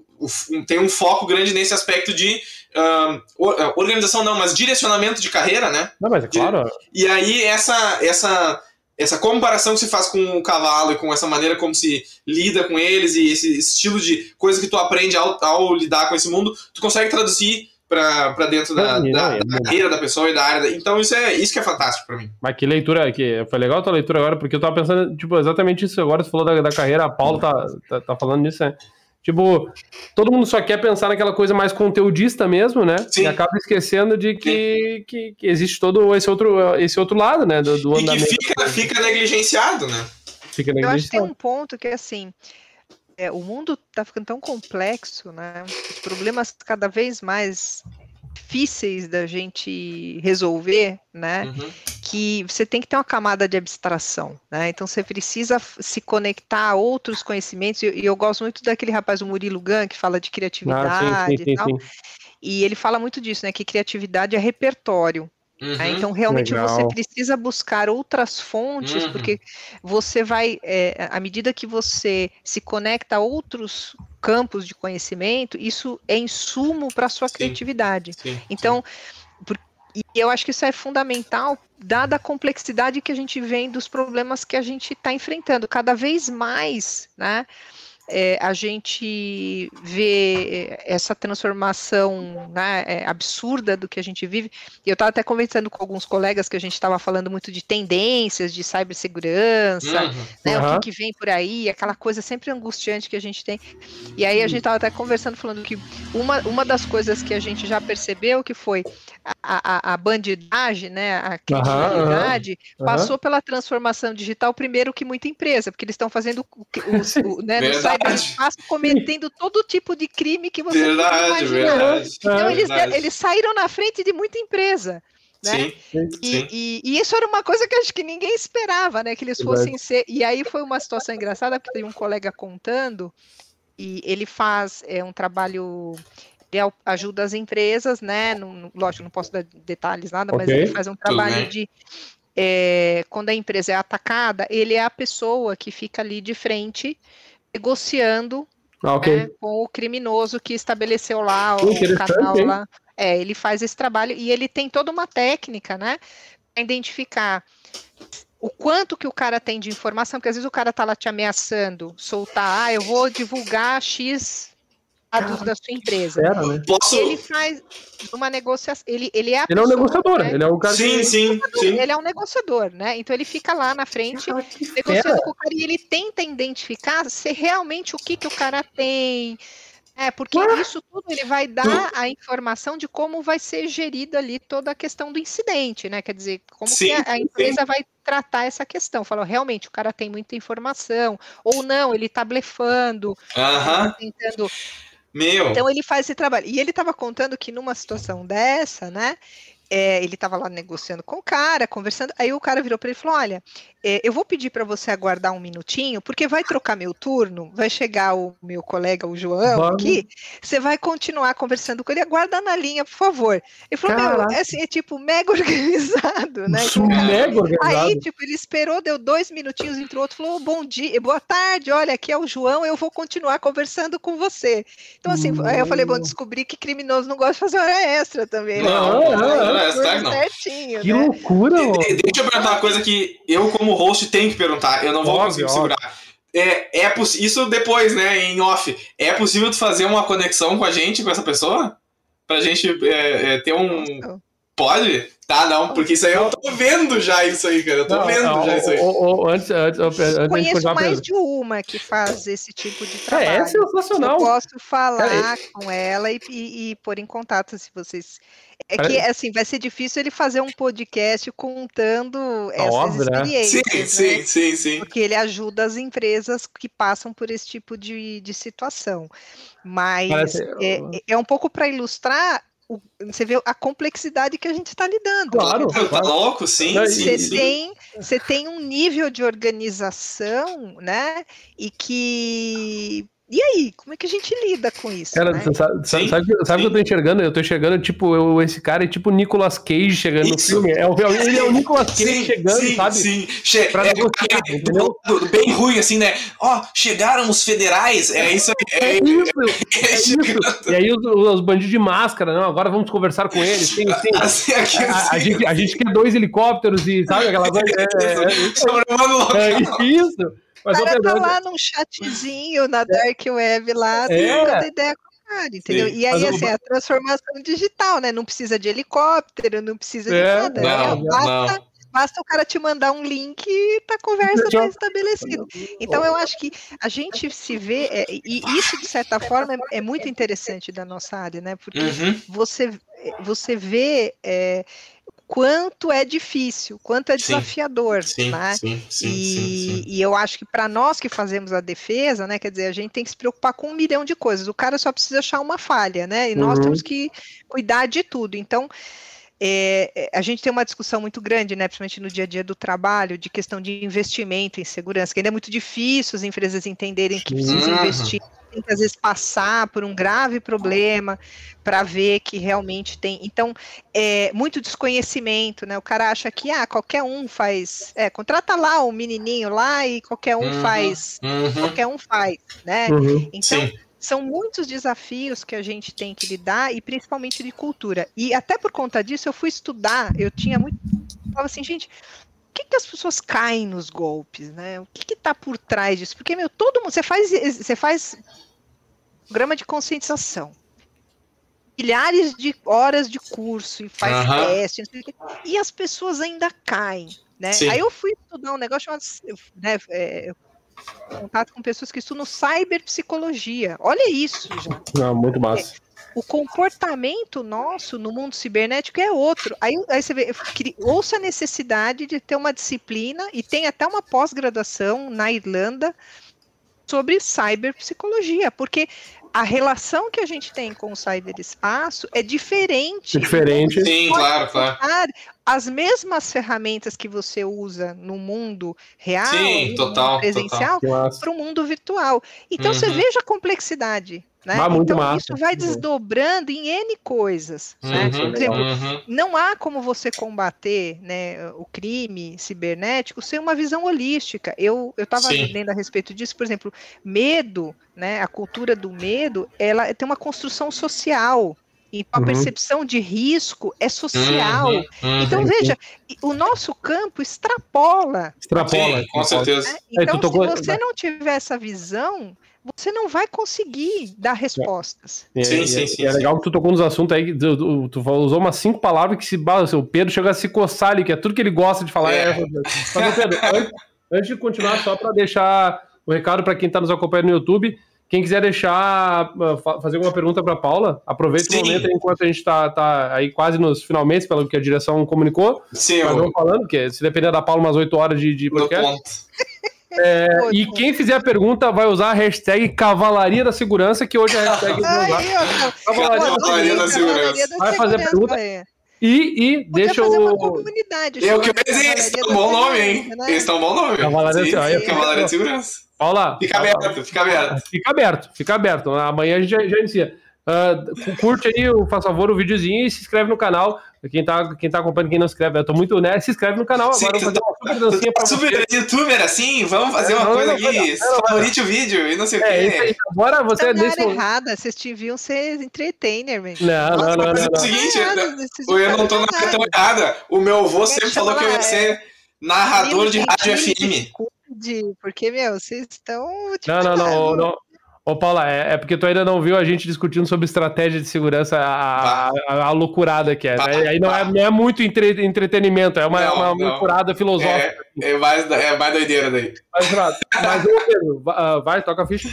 tem um foco grande nesse aspecto de uh, organização não, mas direcionamento de carreira, né? Não, mas é claro. E, e aí essa essa essa comparação que se faz com o cavalo e com essa maneira como se lida com eles e esse estilo de coisa que tu aprende ao, ao lidar com esse mundo, tu consegue traduzir para dentro da, da, da carreira da pessoa e da área. Então isso é isso que é fantástico para mim. Mas que leitura, que foi legal a tua leitura agora, porque eu tava pensando, tipo, exatamente isso agora, você falou da, da carreira, a Paulo tá, tá, tá falando nisso, né? Tipo, todo mundo só quer pensar naquela coisa mais conteudista mesmo, né? Sim. E acaba esquecendo de que, que, que, existe todo esse outro, esse outro lado, né? Do, do e que fica, fica negligenciado, né? Fica negligenciado. Eu acho que tem um ponto que, assim, é, o mundo está ficando tão complexo, né? Os problemas cada vez mais difíceis da gente resolver, né? Uhum. Que você tem que ter uma camada de abstração, né? Então você precisa se conectar a outros conhecimentos. E eu, eu gosto muito daquele rapaz, o Murilo Gun, que fala de criatividade ah, sim, sim, e tal. Sim, e ele fala muito disso, né? Que criatividade é repertório. Né? Uhum, então, realmente, legal. você precisa buscar outras fontes, uhum. porque você vai, é, à medida que você se conecta a outros campos de conhecimento, isso é insumo para a sua sim, criatividade. Sim, então. Por, e eu acho que isso é fundamental, dada a complexidade que a gente vem dos problemas que a gente está enfrentando. Cada vez mais, né? É, a gente vê é, essa transformação né, é, absurda do que a gente vive. E eu estava até conversando com alguns colegas que a gente estava falando muito de tendências de cibersegurança, uhum. né, uhum. o que, que, vem por aí, aquela coisa sempre angustiante que a gente tem. E aí a gente estava até conversando, falando que uma, uma das coisas que a gente já percebeu que foi a, a, a bandidagem, né, a criminalidade, uhum. passou pela transformação digital primeiro que muita empresa, porque eles estão fazendo o, o, o né, no cyberespaço cometendo todo tipo de crime que você verdade. Verdade, então eles, eles saíram na frente de muita empresa. Né? Sim, e, sim. E, e, isso era uma coisa que acho que ninguém esperava, né? Que eles fossem ser. E aí foi uma situação engraçada, porque tem um colega contando, e ele faz é, um trabalho. Ele ajuda as empresas, né? Não, lógico, não posso dar detalhes nada, okay. mas ele faz um trabalho de. É, quando a empresa é atacada, ele é a pessoa que fica ali de frente negociando Ah, ok. né, com o criminoso que estabeleceu lá o canal hein? lá. É, ele faz esse trabalho e ele tem toda uma técnica, né? Pra identificar o quanto que o cara tem de informação, porque às vezes o cara tá lá te ameaçando, soltar, ah, eu vou divulgar X dados da sua empresa. Era, né? Posso. Ele faz uma negociação, ele, ele é a Ele é um pessoa, negociador, né? ele é o cara Sim, que... sim, sim. Ele é um negociador, né? Então ele fica lá na frente negociando fera. com o cara e ele tenta identificar se realmente o que, que o cara tem. É, porque isso tudo ele vai dar a informação de como vai ser gerida ali toda a questão do incidente, né? Quer dizer, como Sim, que a, a sim. empresa vai tratar essa questão. Falou, realmente, o cara tem muita informação, ou não, ele tá blefando, tá tentando Meu. então ele faz esse trabalho. E ele estava contando que numa situação dessa, né? é, ele estava lá negociando com o cara, conversando. Aí o cara virou para ele e falou: Olha, é, eu vou pedir para você aguardar um minutinho, porque vai trocar meu turno, vai chegar o meu colega, o João, Vamos. aqui. Você vai continuar conversando com ele, aguarda na linha, por favor. Ele falou: Meu, Caraca. é assim, é tipo mega organizado, né? Então, o cara- Mega organizado. Aí, tipo, ele esperou, deu dois minutinhos, entrou outro, falou, bom dia, boa tarde, olha, aqui é o João, eu vou continuar conversando com você. Então, assim, aí eu falei, bom, descobri que criminoso não gosta de fazer hora extra também. né? Não, não, não, Faz é, tudo tá, não. certinho, Que né? loucura, mano. De- Deixa eu perguntar uma coisa que eu, como host, tenho que perguntar. Eu não vou Óbvio, conseguir segurar. É, é Isso depois, né, em off. É possível tu fazer uma conexão com a gente, com essa pessoa? Pra gente é, é, ter um. Pode? Tá, não, porque isso aí eu tô vendo já isso aí, cara. Eu tô Não, vendo não, já isso aí. o- o- o- antes, antes, antes, antes de Conheço mais Pedro. de uma que faz esse tipo de É, trabalho. é sensacional. Eu posso falar Cara, com ela e, e, e pôr em contato se vocês. É que, assim, vai ser difícil ele fazer um podcast contando essas né? experiências. Sim, né? sim, sim, sim. Porque ele ajuda as empresas que passam por esse tipo de, de situação. Mas Parece- é, é um pouco para ilustrar. O- você vê a complexidade que a gente está lidando. Claro, Tá claro. louco? Sim, sim, Você sim. tem, você tem um nível de organização, né? E que. E aí, como é que a gente lida com isso? Cara, né? você sabe, sabe, Sim, sabe, sabe o que eu tô enxergando? Eu tô enxergando, tipo, eu, esse cara é tipo o Nicolas Cage chegando no Isso. filme. É, o- ele é o Nicolas Cage Sim, chegando, sim, sabe? Sim, che Pra é, negociar, aquele entendeu? do- do- bem ruim, assim, né? Ó, chegaram os federais, é isso aí. É É, isso, é isso. E aí os, os bandidos de máscara, não, agora vamos conversar com eles. Sim, sim. assim, aqui, A, a assim, gente, a gente quer dois helicópteros e sabe aquela coisa. É, é, é isso. Mas O cara tá lá num chatzinho na Dark Web lá, É. trocando ideia com o cara, entendeu? Sim. E aí, assim, a transformação digital, né? Não precisa de helicóptero, não precisa de É, nada. Não, né? Basta, não. basta o cara te mandar um link e tá a conversa Já- tá estabelecida. Então, eu acho que a gente se vê, é, e isso, de certa forma, é, é muito interessante da nossa área, né? Porque Uhum. você, você vê é, quanto é difícil, quanto é desafiador, Sim, né? sim, sim, e, sim, sim. e eu acho que para nós que fazemos a defesa, né, quer dizer, a gente tem que se preocupar com um milhão de coisas. O cara só precisa achar uma falha, né? E nós Uhum. temos que cuidar de tudo. Então, é, é, a gente tem uma discussão muito grande, né, principalmente no dia a dia do trabalho, de questão de investimento em segurança, que ainda é muito difícil as empresas entenderem que precisam Uhum. investir, tem que às vezes passar por um grave problema para ver que realmente tem. Então, é muito desconhecimento, né? O cara acha que ah, qualquer um faz, é, contrata lá um menininho lá e qualquer um Uhum, faz, uhum. qualquer um faz, né? Uhum. Então, Sim. São muitos desafios que a gente tem que lidar e principalmente de cultura. E até por conta disso eu fui estudar, eu tinha muito eu falava assim, gente, por que, que as pessoas caem nos golpes, né? O que está por trás disso? Porque meu, todo mundo, você faz, você faz programa de conscientização, milhares de horas de curso e faz Aham. teste, e as pessoas ainda caem, né? Sim. Aí eu fui estudar um negócio chamado, né, é, contato com pessoas que estudam cyberpsicologia. Olha isso, já. Não, muito massa. O comportamento nosso no mundo cibernético é outro. Aí, aí você vê, ouça a necessidade de ter uma disciplina, e tem até uma pós-graduação na Irlanda sobre cyberpsicologia, porque a relação que a gente tem com o cyberespaço é diferente. É diferente. Sim, claro, claro. As mesmas ferramentas que você usa no mundo real, Sim, no total, mundo presencial, para o mundo virtual. Então você Uhum. veja a complexidade Né? Ah, muito então, massa. isso vai desdobrando em N coisas. né? Uhum, Por exemplo, uhum. não há como você combater né, o crime cibernético sem uma visão holística. Eu estava lendo a respeito disso, por exemplo, medo, né, a cultura do medo, ela tem uma construção social. Então, a Uhum. percepção de risco é social. Uhum, uhum. Então, veja, o nosso campo extrapola. Extrapola. Sim, com certeza. né? É, Então, se você não tiver essa visão, você não vai conseguir dar respostas. É, Sim, e sim, é- sim, e É sim. legal que tu tocou nos assuntos aí, que tu, tu- tu usou umas cinco palavras que se o Pedro chega a se coçar ali, que é tudo que ele gosta de falar. É. É. Mas, Pedro, antes, antes de continuar, só para deixar o recado para quem está nos acompanhando no YouTube, quem quiser deixar, fa- fazer alguma pergunta para Paula, aproveita Sim. o momento enquanto a gente está tá aí quase nos finalmente, pelo que a direção comunicou. Sim, Mas eu, vamos falando, porque se depender da Paula, umas 8 horas de, de podcast. ponto. É, e quem fizer a pergunta vai usar a hashtag Cavalaria da Segurança, que hoje é a hashtag que. Aí, Cavalaria Cavalaria da Segurança. Vai fazer Segurança, pergunta? é. E, e deixa fazer uma o. comunidade. É o que eu Cavalaria estão da um bom nome, hein? Né? Eles estão um bom nome. Cavalaria- Sim, aí, sim, Cavalaria de Segurança. Paula, Fica aberto, fica aberto. Fica aberto, fica aberto. Amanhã a gente já, já inicia. Ah, curte aí, faz favor, o videozinho e se inscreve no canal. Quem tá, quem tá acompanhando, quem não se inscreve, eu tô muito, né? Se inscreve no canal Sim, agora. Vou fazer uma super Tá pra você. super youtuber assim, vamos fazer É, uma não, coisa não, aqui, não, favorite o vídeo e não sei o É, aí. quê. Agora você Tá área momento. errada, vocês deviam ser entertainer, mesmo. Não, não, não, não, é o não. seguinte, Errado, né, vocês eu não tô na ficaram área tão errados. errada. O meu avô sempre chama falou que eu ia é- ser narrador de rádio FM. Porque, meu, vocês estão. Não, não, não, ô, Paula, é, é porque tu ainda não viu a gente discutindo sobre estratégia de segurança, a, a, a loucurada que é. Bah, né? Aí não é, não é muito entre- entretenimento, é uma, Não, uma loucurada filosófica. É, mais, é mais doideira daí. Mas, Renato, mas ô, Pedro, ah, vai, toca a ficha.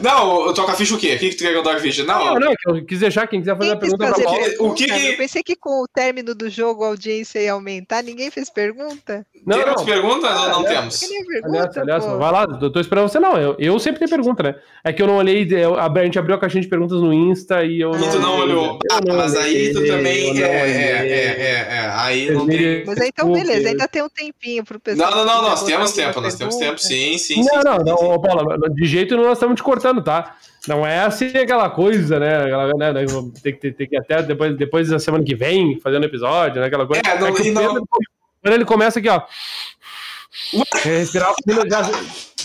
Não, eu toco a ficha o quê? O que, que tu quer que eu toque a ficha? Não, Não, não, eu quis deixar quem quiser fazer a Quem quis pergunta pra fazer Paula. pergunta? O que que- Eu pensei que com o término do jogo a audiência ia aumentar, ninguém fez pergunta. Não, temos não. perguntas ou não Ah, temos? Aliás, pergunta, aliás, pô. vai lá, eu tô esperando você não. Eu, eu sempre tenho pergunta, né? É que eu não olhei, eu- a gente abriu a caixinha de perguntas no Insta e eu E tu não olhou. Eu Ah, não mas aí tu também. eu não É, é, é, é, é. Aí não tem. Mas aí, então, beleza, ainda tem um tempinho pro pessoal. Não, não, não, nós temos tempo, nós temos pergunta. tempo, sim, sim. sim, Não, não, sim, não, sim. ô, Paula, de jeito nenhum nós estamos te cortando, tá? Não é assim aquela coisa, né? Aquela, né, né, tem, que, tem que até depois, depois da semana que vem fazendo episódio, né? Aquela coisa. É, não- e não- Pedro, quando ele começa aqui, ó. Respirar fundo, já,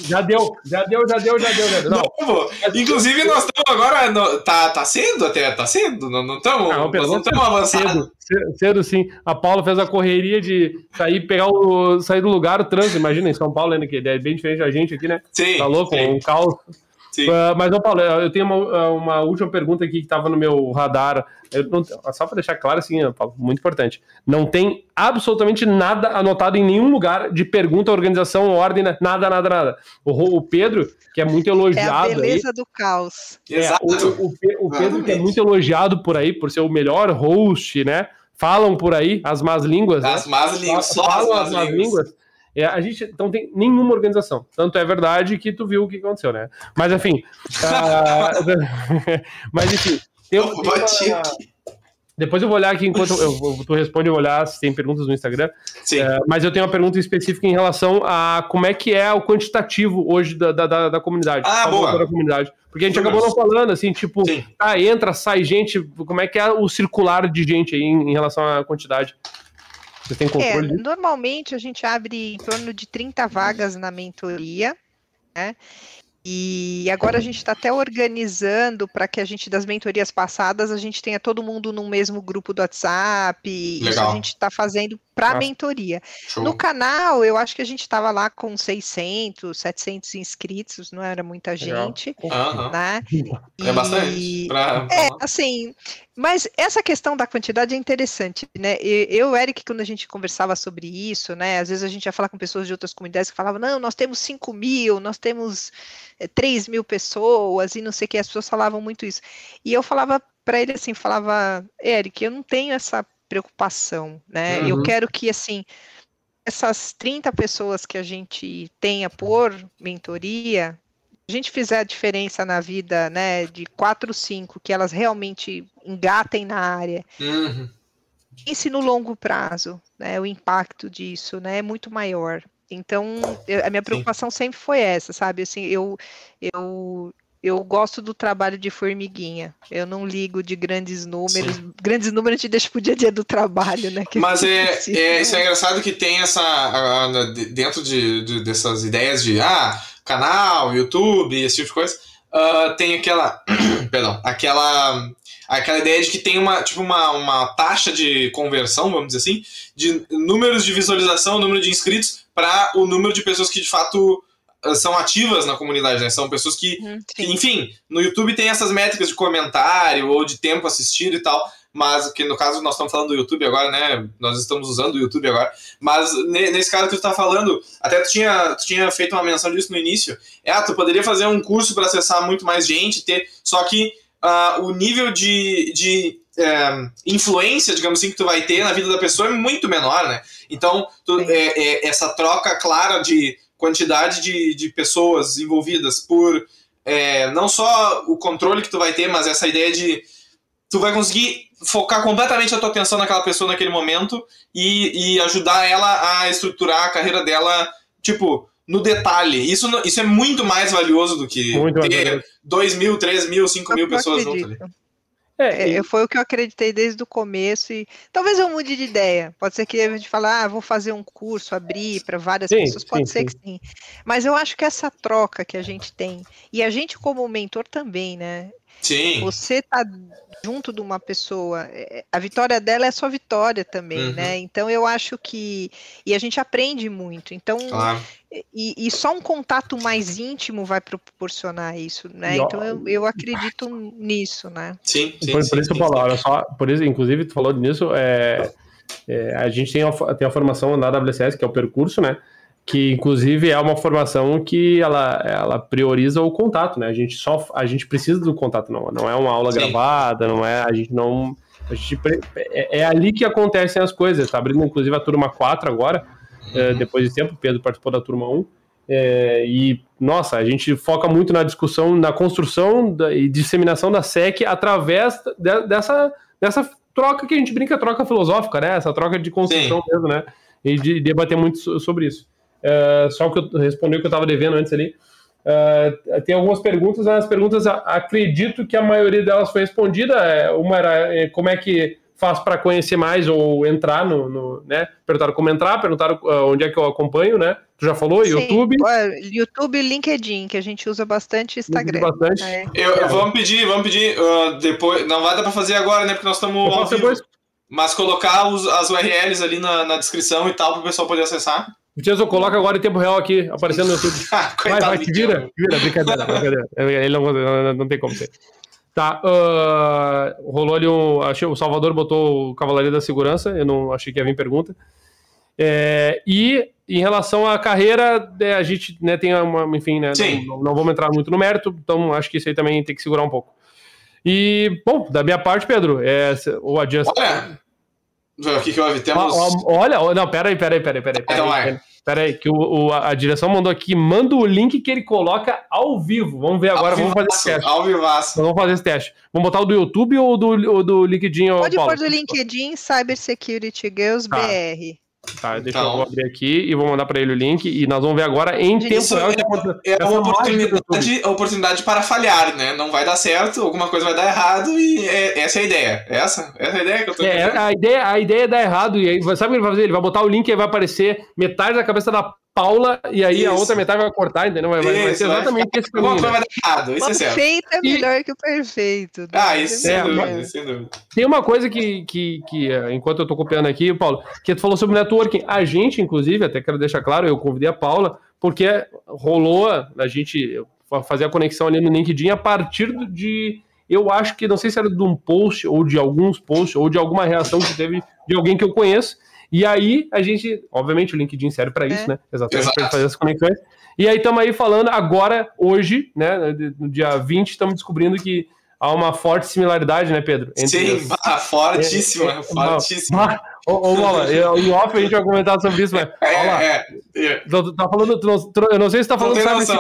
já deu, já deu, já deu, já deu, já deu. Não, Não. Inclusive, nós estamos agora. no- tá, tá cedo até, tá cedo? Não estamos Não, não estamos avançados. cedo, cedo, cedo sim. A Paula fez a correria de sair, pegar o. sair do lugar, o trânsito. Imagina, em São Paulo, ainda que é bem diferente da gente aqui, né? Sim, Tá louco? sim, Um caos. Sim. Uh, mas, ô Paulo, eu tenho uma, uma última pergunta aqui que estava no meu radar. Eu não- só para deixar claro, assim, Paulo, muito importante. Não tem absolutamente nada anotado em nenhum lugar de pergunta, organização, ordem, né? nada, nada, nada. O, o Pedro, que é muito É a elogiado aí. beleza do caos. É, Exato. o, o o Pedro, que é muito elogiado por aí, por ser o melhor host, né? Falam por aí as más línguas, né? As más línguas, só Falam as más línguas. É, a gente não tem nenhuma organização. Tanto é verdade que tu viu o que aconteceu, né? Mas enfim. ah, mas enfim. Eu bati uma-. Depois eu vou olhar aqui enquanto eu, eu- tu responde, eu vou olhar se tem perguntas no Instagram. Sim. É, mas eu tenho uma pergunta específica em relação a como é que é o quantitativo hoje da, da, da, da comunidade. Ah, boa. Da comunidade. Porque a gente acabou não falando, assim, tipo, Sim. ah, entra, sai gente, como é que é o circular de gente aí em, em relação à quantidade? Você tem É, controle disso? normalmente a gente abre em torno de 30 vagas na mentoria, né? E agora a gente está até organizando para que a gente, das mentorias passadas, a gente tenha todo mundo no mesmo grupo do WhatsApp. e Isso Legal. a gente está fazendo para a Massa. mentoria. Show. No canal, eu acho que a gente estava lá com 600, 700 inscritos, não era muita Legal. gente, Aham. né? É bastante. E- Pra... é, assim, mas essa questão da quantidade é interessante, né? Eu, Eric, quando a gente conversava sobre isso, né? Às vezes a gente ia falar com pessoas de outras comunidades que falavam, não, nós temos 5 mil, nós temos é, 3 mil pessoas e não sei o que, as pessoas falavam muito isso. E eu falava para ele assim, falava, Eric, eu não tenho essa preocupação, né? Eu Uhum. quero que, assim, essas 30 pessoas que a gente tenha por mentoria, a gente fizer a diferença na vida, né, de quatro, cinco, que elas realmente engatem na área, Uhum. pense no longo prazo, né, o impacto disso, né, é muito maior. Então, eu- a minha preocupação sempre foi essa, sabe, assim, eu, eu eu gosto do trabalho de formiguinha. Eu não ligo de grandes números. Sim. Grandes números te deixa pro dia a dia do trabalho, né? Mas é, é, isso é engraçado que tem essa. Dentro de, de, dessas ideias de ah, canal, YouTube, esse tipo de coisa, uh, tem aquela. perdão, aquela. Aquela ideia de que tem uma, tipo uma, uma taxa de conversão, vamos dizer assim, de números de visualização, número de inscritos, para o número de pessoas que de fato são ativas na comunidade, né? São pessoas que, uhum, que, enfim, no YouTube tem essas métricas de comentário ou de tempo assistido e tal, mas que no caso nós estamos falando do YouTube agora, né? Nós estamos usando o YouTube agora, mas nesse caso que tu está falando, até tu tinha, tu tinha feito uma menção disso no início, é, ah, tu poderia fazer um curso para acessar muito mais gente, ter, só que uh, o nível de, de é, influência, digamos assim, que tu vai ter na vida da pessoa é muito menor, né? Então, tu, é, é, essa troca clara de quantidade de, de pessoas envolvidas por é, não só o controle que tu vai ter, mas essa ideia de tu vai conseguir focar completamente a tua atenção naquela pessoa naquele momento e, e ajudar ela a estruturar a carreira dela, tipo, no detalhe. Isso, isso é muito mais valioso do que muito ter 2 mil, 3 mil, 5 mil pessoas juntas ali. É, e... É, foi o que eu acreditei desde o começo e talvez eu mude de ideia. Pode ser que a gente fale, ah, vou fazer um curso, abrir para várias sim, pessoas, pode sim, ser sim. que sim. Mas eu acho que essa troca que a gente tem, e a gente como mentor também, né? Sim. Você tá junto de uma pessoa, é, a vitória dela é sua vitória também, uhum. né? Então eu acho que e a gente aprende muito. Então claro. e, e, só um contato mais íntimo vai proporcionar isso, né? então eu, eu acredito nisso, né? Sim. sim por, sim, por isso sim, eu falo, olha só, por isso, inclusive tu falou nisso, é, é, a gente tem a, tem a formação na WCS que é o percurso, né? Que inclusive é uma formação que ela, ela prioriza o contato, né? A gente só a gente precisa do contato, não, não é uma aula Sim. gravada, não é a gente não a gente, é, é, ali que acontecem as coisas. Tá abrindo inclusive a turma 4 agora, uhum. é, depois de tempo, o Pedro participou da turma 1. É, e nossa, a gente foca muito na discussão, na construção da, e disseminação da SEC através de, dessa, dessa troca que a gente brinca, troca filosófica, né? Essa troca de construção Sim. mesmo, né? E de debater muito sobre isso. Uh, só que eu respondi o que eu estava devendo antes ali. Uh, tem algumas perguntas, as perguntas acredito que a maioria delas foi respondida. É, uma era é, como é que faz para conhecer mais ou entrar no, no, né? Perguntaram como entrar, perguntaram uh, onde é que eu acompanho, né? Tu já falou? Sim, YouTube? YouTube e LinkedIn, que a gente usa bastante Instagram. Bastante. É. Eu, vamos pedir, vamos pedir uh, depois. Não vai dar para fazer agora, né? Porque nós estamos ao vivo. Depois. Mas colocar os, as URLs ali na, na descrição e tal para o pessoal poder acessar. Tiago, coloca agora em tempo real aqui, aparecendo no YouTube. Ah, vai, vai, te vira, vira, brincadeira, brincadeira. Ele não, não, não tem como ser. Tá, uh, rolou ali um. Achei, o Salvador botou o Cavalaria da Segurança, eu não achei que ia vir pergunta. É, e em relação à carreira, é, a gente né, tem uma. Enfim, né, não, não, vamos entrar muito no mérito, então acho que isso aí também tem que segurar um pouco. E, bom, da minha parte, Pedro, é, o adiante. Olha, o que, que houve? Temos. Olha, não, peraí, peraí, peraí, peraí. Então vai. Peraí, que o, o, a direção mandou aqui, manda o link que ele coloca ao vivo. Vamos ver agora, vamos fazer esse teste. Ao vivaço. Vamos fazer esse teste. Vamos botar o do YouTube ou do, o do LinkedIn? Pode pôr do LinkedIn, Cybersecurity Girls tá. BR. Tá, deixa então, eu abrir aqui e vou mandar para ele o link e nós vamos ver agora em tempo real. É, é uma oportunidade, oportunidade para falhar, né? Não vai dar certo, alguma coisa vai dar errado e é, essa é a ideia. Essa, essa é a ideia que eu tô é, a ideia, a ideia é dar errado e aí, sabe o que ele vai fazer? Ele vai botar o link e vai aparecer metade da cabeça da Paula e aí isso. a outra metade vai cortar, entendeu? Vai, isso, vai ser exatamente vai esse caminho. Vai dar errado, isso é certo. Perfeito é melhor e... que o perfeito. Ah, isso sem, é, dúvida, sem dúvida. Tem uma coisa que, que, que, é, enquanto eu tô copiando aqui, Paulo, que tu falou sobre networking. A gente, inclusive, até quero deixar claro, eu convidei a Paula, porque rolou a gente fazer a conexão ali no LinkedIn a partir de eu acho que não sei se era de um post ou de alguns posts ou de alguma reação que teve de alguém que eu conheço e aí a gente, obviamente, o LinkedIn serve para isso, é. né? Exatamente para fazer as conexões. E aí estamos aí falando agora, hoje, né? No dia 20, estamos descobrindo que há uma forte similaridade, né, Pedro? Entre Sim, as... fortíssima, é, é, fortíssima. Ô, ô Bola, eu- em off a gente vai comentar sobre isso, mas. É, lá. é, é. Tu, tá falando, tu não- tu- eu não sei se tá Não falando sabe, se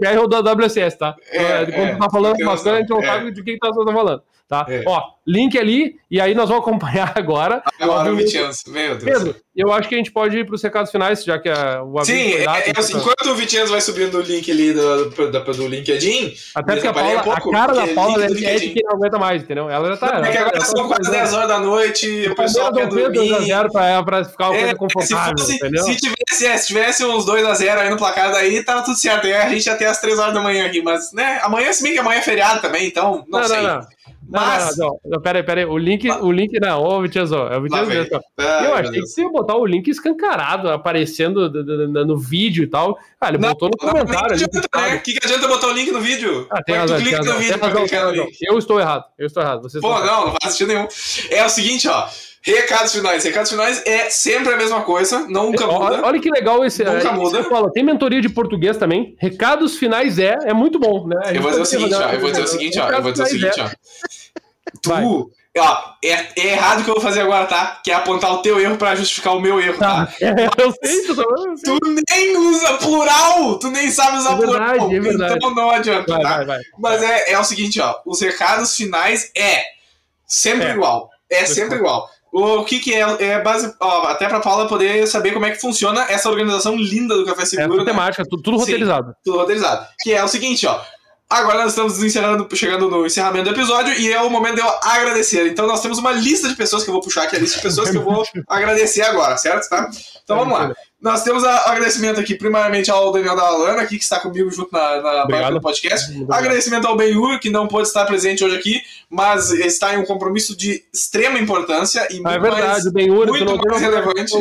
BR ou da WCS, tá? É, Quando é, tu tá falando não umas coisas, a gente não sabe de quem tá, tá falando, tá? É. Ó, link ali, e aí nós vamos acompanhar agora. Agora o Vicenzo, meu Deus. Pedro, eu acho que a gente pode ir pros recados finais, já que a, o Sim, é, dado, é, então- assim, enquanto o Vicenzo vai subindo o link ali do, do, do, LinkedIn, Até porque a, Paula, pouco, a cara da Paula é, é de quem não aguenta mais, entendeu? Ela já tá. é que ela agora são tá quase 10 horas da noite, o pessoal quer Palmeiras dormir. 2x0 pra, pra ficar uma É, coisa se, confortável, fosse, entendeu? se, tivesse, é, se tivesse uns 2x0 aí no placar daí, tava tudo certo. Aí a gente ia ter as 3 horas da manhã aqui, mas, né, amanhã, se bem que amanhã é feriado também, então, não, Não, sei. não, não. Mas, Não, não, não, não, pera aí, pera aí. O link, o link não, ô Vitinho, é o. Ai, Eu achei que você ia botar o link escancarado, aparecendo do- do- do- no vídeo e tal. Ah, ele botou no comentário né? O que, que adianta botar o link no vídeo? Ah, tem razão, clica no vídeo pra clicar no link. Eu estou errado, eu estou errado. Vocês Pô, não, não faz sentido nenhum. É o seguinte, ó. Recados finais. Recados finais é sempre a mesma coisa, nunca muda. Olha, olha que legal esse. Nunca é, muda. fala, tem mentoria de português também. Recados finais é, é muito bom, né? Eu vou dizer o seguinte, ó. Eu vou dizer o seguinte, ó. Eu vou dizer o seguinte, ó. Vai. Tu, ó, é, é errado o que eu vou fazer agora, tá? Que é apontar o teu erro pra justificar o meu erro, tá? Tá. Eu sei, tu tá eu sei. Tu nem usa plural! Tu nem sabe usar É verdade, plural. é verdade. Então não adianta, Vai, tá? vai, vai. Mas é, é o seguinte, ó. Os recados finais é sempre É. igual. É sempre igual. O que que é? É base, ó, até pra Paula poder saber como é que funciona essa organização linda do Café É Seguro, tudo né? temática, tudo, tudo Sim. roteirizado. tudo roteirizado. Que é o seguinte, ó. Agora nós estamos encerrando, chegando no encerramento do episódio e é o momento de eu agradecer. Então nós temos uma lista de pessoas que eu vou puxar aqui, a lista de pessoas que eu vou agradecer agora, certo? Tá? Então vamos lá. Nós temos a- agradecimento aqui, primeiramente ao Daniel da Alana, aqui, que está comigo junto na, na Obrigado. do podcast. Obrigado. Agradecimento ao Benhur, que não pôde estar presente hoje aqui, mas está em um compromisso de extrema importância e muito Ah, é verdade, mais, muito mais relevante.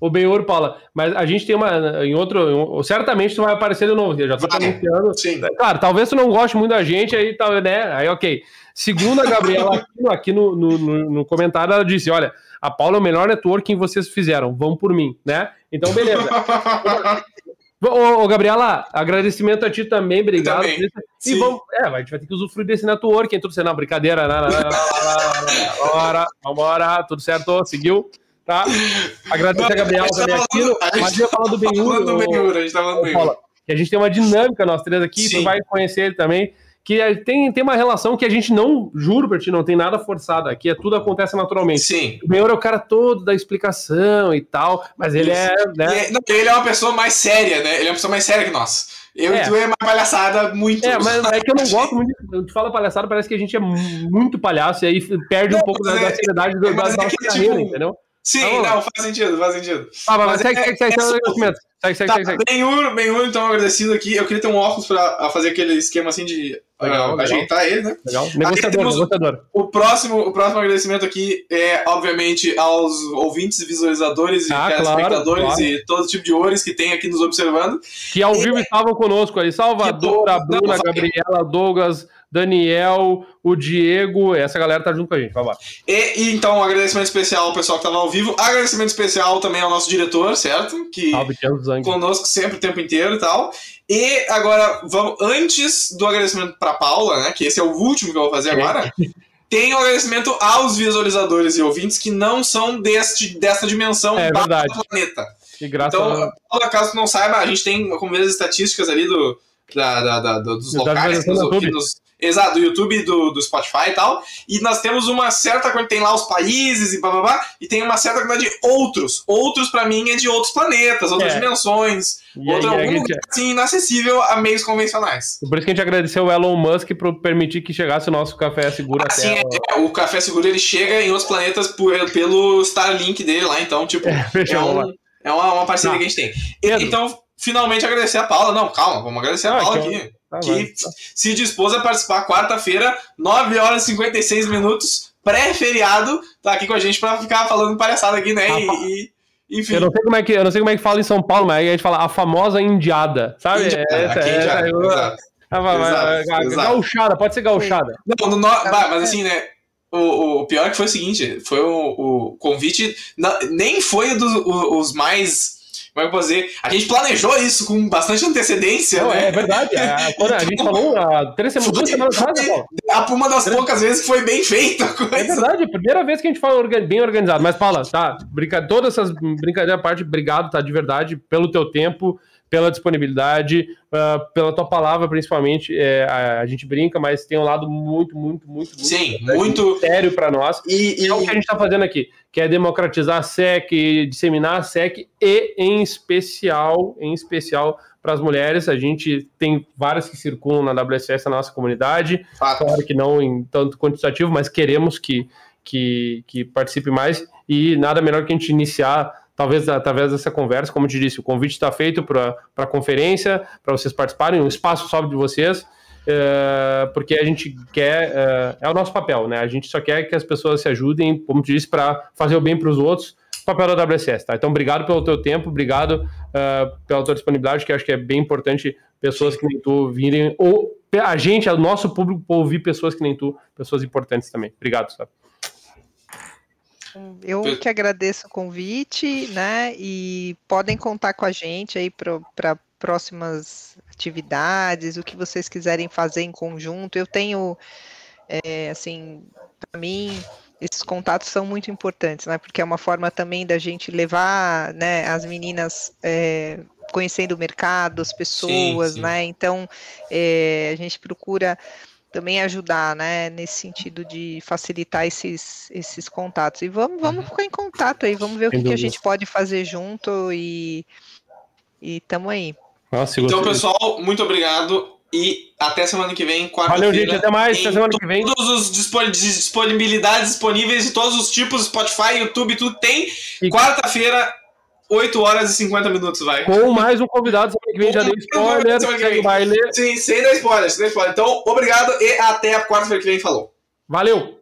O Benhur, Paula, mas a gente tem uma. Em outro. certamente tu vai aparecer de novo. Eu já tô Vai. anunciando. Sim. Claro, talvez tu não goste muito da gente, aí tá, né? Aí, ok. Segundo a Gabriela aqui, no- aqui no, no, comentário, ela disse: olha, a Paula é o melhor networking que vocês fizeram, vão por mim, né? Então, beleza. Ô, ô, Gabriela, agradecimento a ti também, obrigado. Também. E Sim. vamos, é, a gente vai ter que usufruir desse networking, tudo certo. Não, brincadeira, não, não, não, não, não, não, tá? Tá também aqui, falando- a gente mas eu ia falar do Tá Benhur, a gente tá falando do Benhur. Que a gente tem uma dinâmica, nós três aqui, Sim. tu vai conhecer ele também, que é- tem, tem uma relação que a gente não, juro pra ti, não tem nada forçado aqui, é, tudo acontece naturalmente. Sim. O Benhur é o cara todo da explicação e tal, mas ele é, E né? é- não, ele é uma pessoa mais séria, né? Ele é uma pessoa mais séria que nós. Eu É. e tu é uma palhaçada muito. É, mas é que eu não gosto muito. Tu fala palhaçada, parece que a gente é muito palhaço, e aí perde Não, um pouco da, é- da seriedade do- da, da é nossa carreira, tipo, entendeu? Sim, não, faz sentido, faz sentido. Ah, mas, mas segue, é- segue, segue, é segue, solto. agradecimento. Segue, segue, Tá, segue, segue. Benhur, Benhur, então agradecido aqui. Eu queria ter um óculos pra fazer aquele esquema assim de Legal, ah, legal. ajeitar ele, né? Legal. Negociador, negociador. O próximo, o próximo agradecimento aqui é, obviamente, aos ouvintes, visualizadores e Ah, telespectadores claro, claro. e todo tipo de ores que tem aqui nos observando. Que ao vivo estavam conosco ali. Salvador, a Bruna, a. Gabriela, Douglas, Daniel, o Diego. Essa galera tá junto com a gente. Vai lá. E, e, então, um agradecimento especial ao pessoal que estava ao vivo. Agradecimento especial também ao nosso diretor, certo? Que Salve, Tiago Zang. conosco sempre o tempo inteiro e tal. E agora, vamos, antes do agradecimento para Paula, né? Que esse é o último que eu vou fazer agora. Tem um agradecimento aos visualizadores e ouvintes que não são deste, dessa dimensão É verdade. planeta. Então, a... Paula, caso tu não saiba, a gente tem, como vê as estatísticas ali do, da, da- da- do- dos Da locais. do Nos, YouTube. nos- exato, do YouTube, e do, do Spotify e tal. E nós temos uma certa quantidade, tem lá os países e blá blá blá, e tem uma certa quantidade de outros. Outros, pra mim, é de outros planetas, outras É. dimensões, E outro, aí, algum gente- lugar assim, inacessível a meios convencionais. Por isso que a gente agradeceu o Elon Musk por permitir que chegasse o nosso café seguro Assim, até. é, o Café Seguro ele chega em outros planetas por- pelo Starlink dele lá, então, tipo, é, Fechou, lá. um- é uma, uma parceria Tá. que a gente tem. Pedro. Então, finalmente agradecer a Paula. Não, calma, vamos agradecer a Ah, Paula que- aqui. Tá, que vai. se dispôs a participar quarta-feira, 9 horas e 56 minutos, pré-feriado, tá aqui com a gente pra ficar falando palhaçada aqui, né? Ah, E, e- enfim. Eu não sei como é que eu não sei como é que fala em São Paulo, mas aí a gente fala a famosa indiada, sabe? Indiada, Essa- aqui, essa- indiada, exato. Ah, vai, Exato, vai, vai, exato. Gauchada, pode ser gauchada. Não, no, no- bah, mas assim, né? O, o pior é que foi o seguinte: foi o, o convite. não- nem foi dos o- os mais. Como é que eu posso dizer? A gente planejou isso com bastante antecedência, Não, né? é verdade. A, quando a gente falou há três semanas, duas semanas atrás, uma das poucas vezes que foi bem feita a É verdade, a primeira vez que a gente fala bem organizado. Mas, Paula, tá, brinca... todas essas brincadeiras à parte, obrigado, tá, de verdade, pelo teu tempo, pela disponibilidade, ah, pela tua palavra, principalmente. É, a, a gente brinca, mas tem um lado muito, muito, muito, muito Sim, muito. sério para nós. E, E é o que a gente está fazendo aqui, que é democratizar a SEC, disseminar a SEC e, em especial, em especial para as mulheres. A gente tem várias que circulam na WSS na nossa comunidade. fato. Claro que não em tanto quantitativo, mas queremos que, que, que participe mais. E nada melhor que a gente iniciar, talvez através dessa conversa. Como eu te disse, o convite está feito para a conferência, para vocês participarem, um espaço só de vocês. é, porque a gente quer, é, é o nosso papel, né? A gente só quer que as pessoas se ajudem, como te disse, para fazer o bem para os outros, papel da WSS, tá? Então, obrigado pelo teu tempo, obrigado é, pela tua disponibilidade, que acho que é bem importante pessoas que nem tu virem, ou a gente, o nosso público, ouvir pessoas que nem tu, pessoas importantes também. Obrigado, sabe? Eu que agradeço o convite, né? E podem contar com a gente aí para próximas atividades, o que vocês quiserem fazer em conjunto. Eu tenho, é, assim, para mim, esses contatos são muito importantes, né? Porque é uma forma também da gente levar, né, as meninas é, conhecendo o mercado, as pessoas, sim. né? Então, é, a gente procura também ajudar, né, nesse sentido de facilitar esses, esses contatos. E vamos, vamos ficar em contato aí, vamos ver o Sem que, que a gente pode fazer junto e e tamo aí. Nossa, Então, gostei. pessoal, muito obrigado. E até semana que vem, Valeu, gente. quarta-feira. Até mais. Até em semana que vem. Todos os dispon- disponibilidades disponíveis de todos os tipos, Spotify, YouTube, tudo tem. E- Quarta-feira, 8 horas e 50 minutos, vai. Com mais um convidado, semana que vem já deu spoiler. O baile. Sim, sem dar spoiler, sem dar spoiler. Então, obrigado e até a quarta-feira que vem. Falou. Valeu!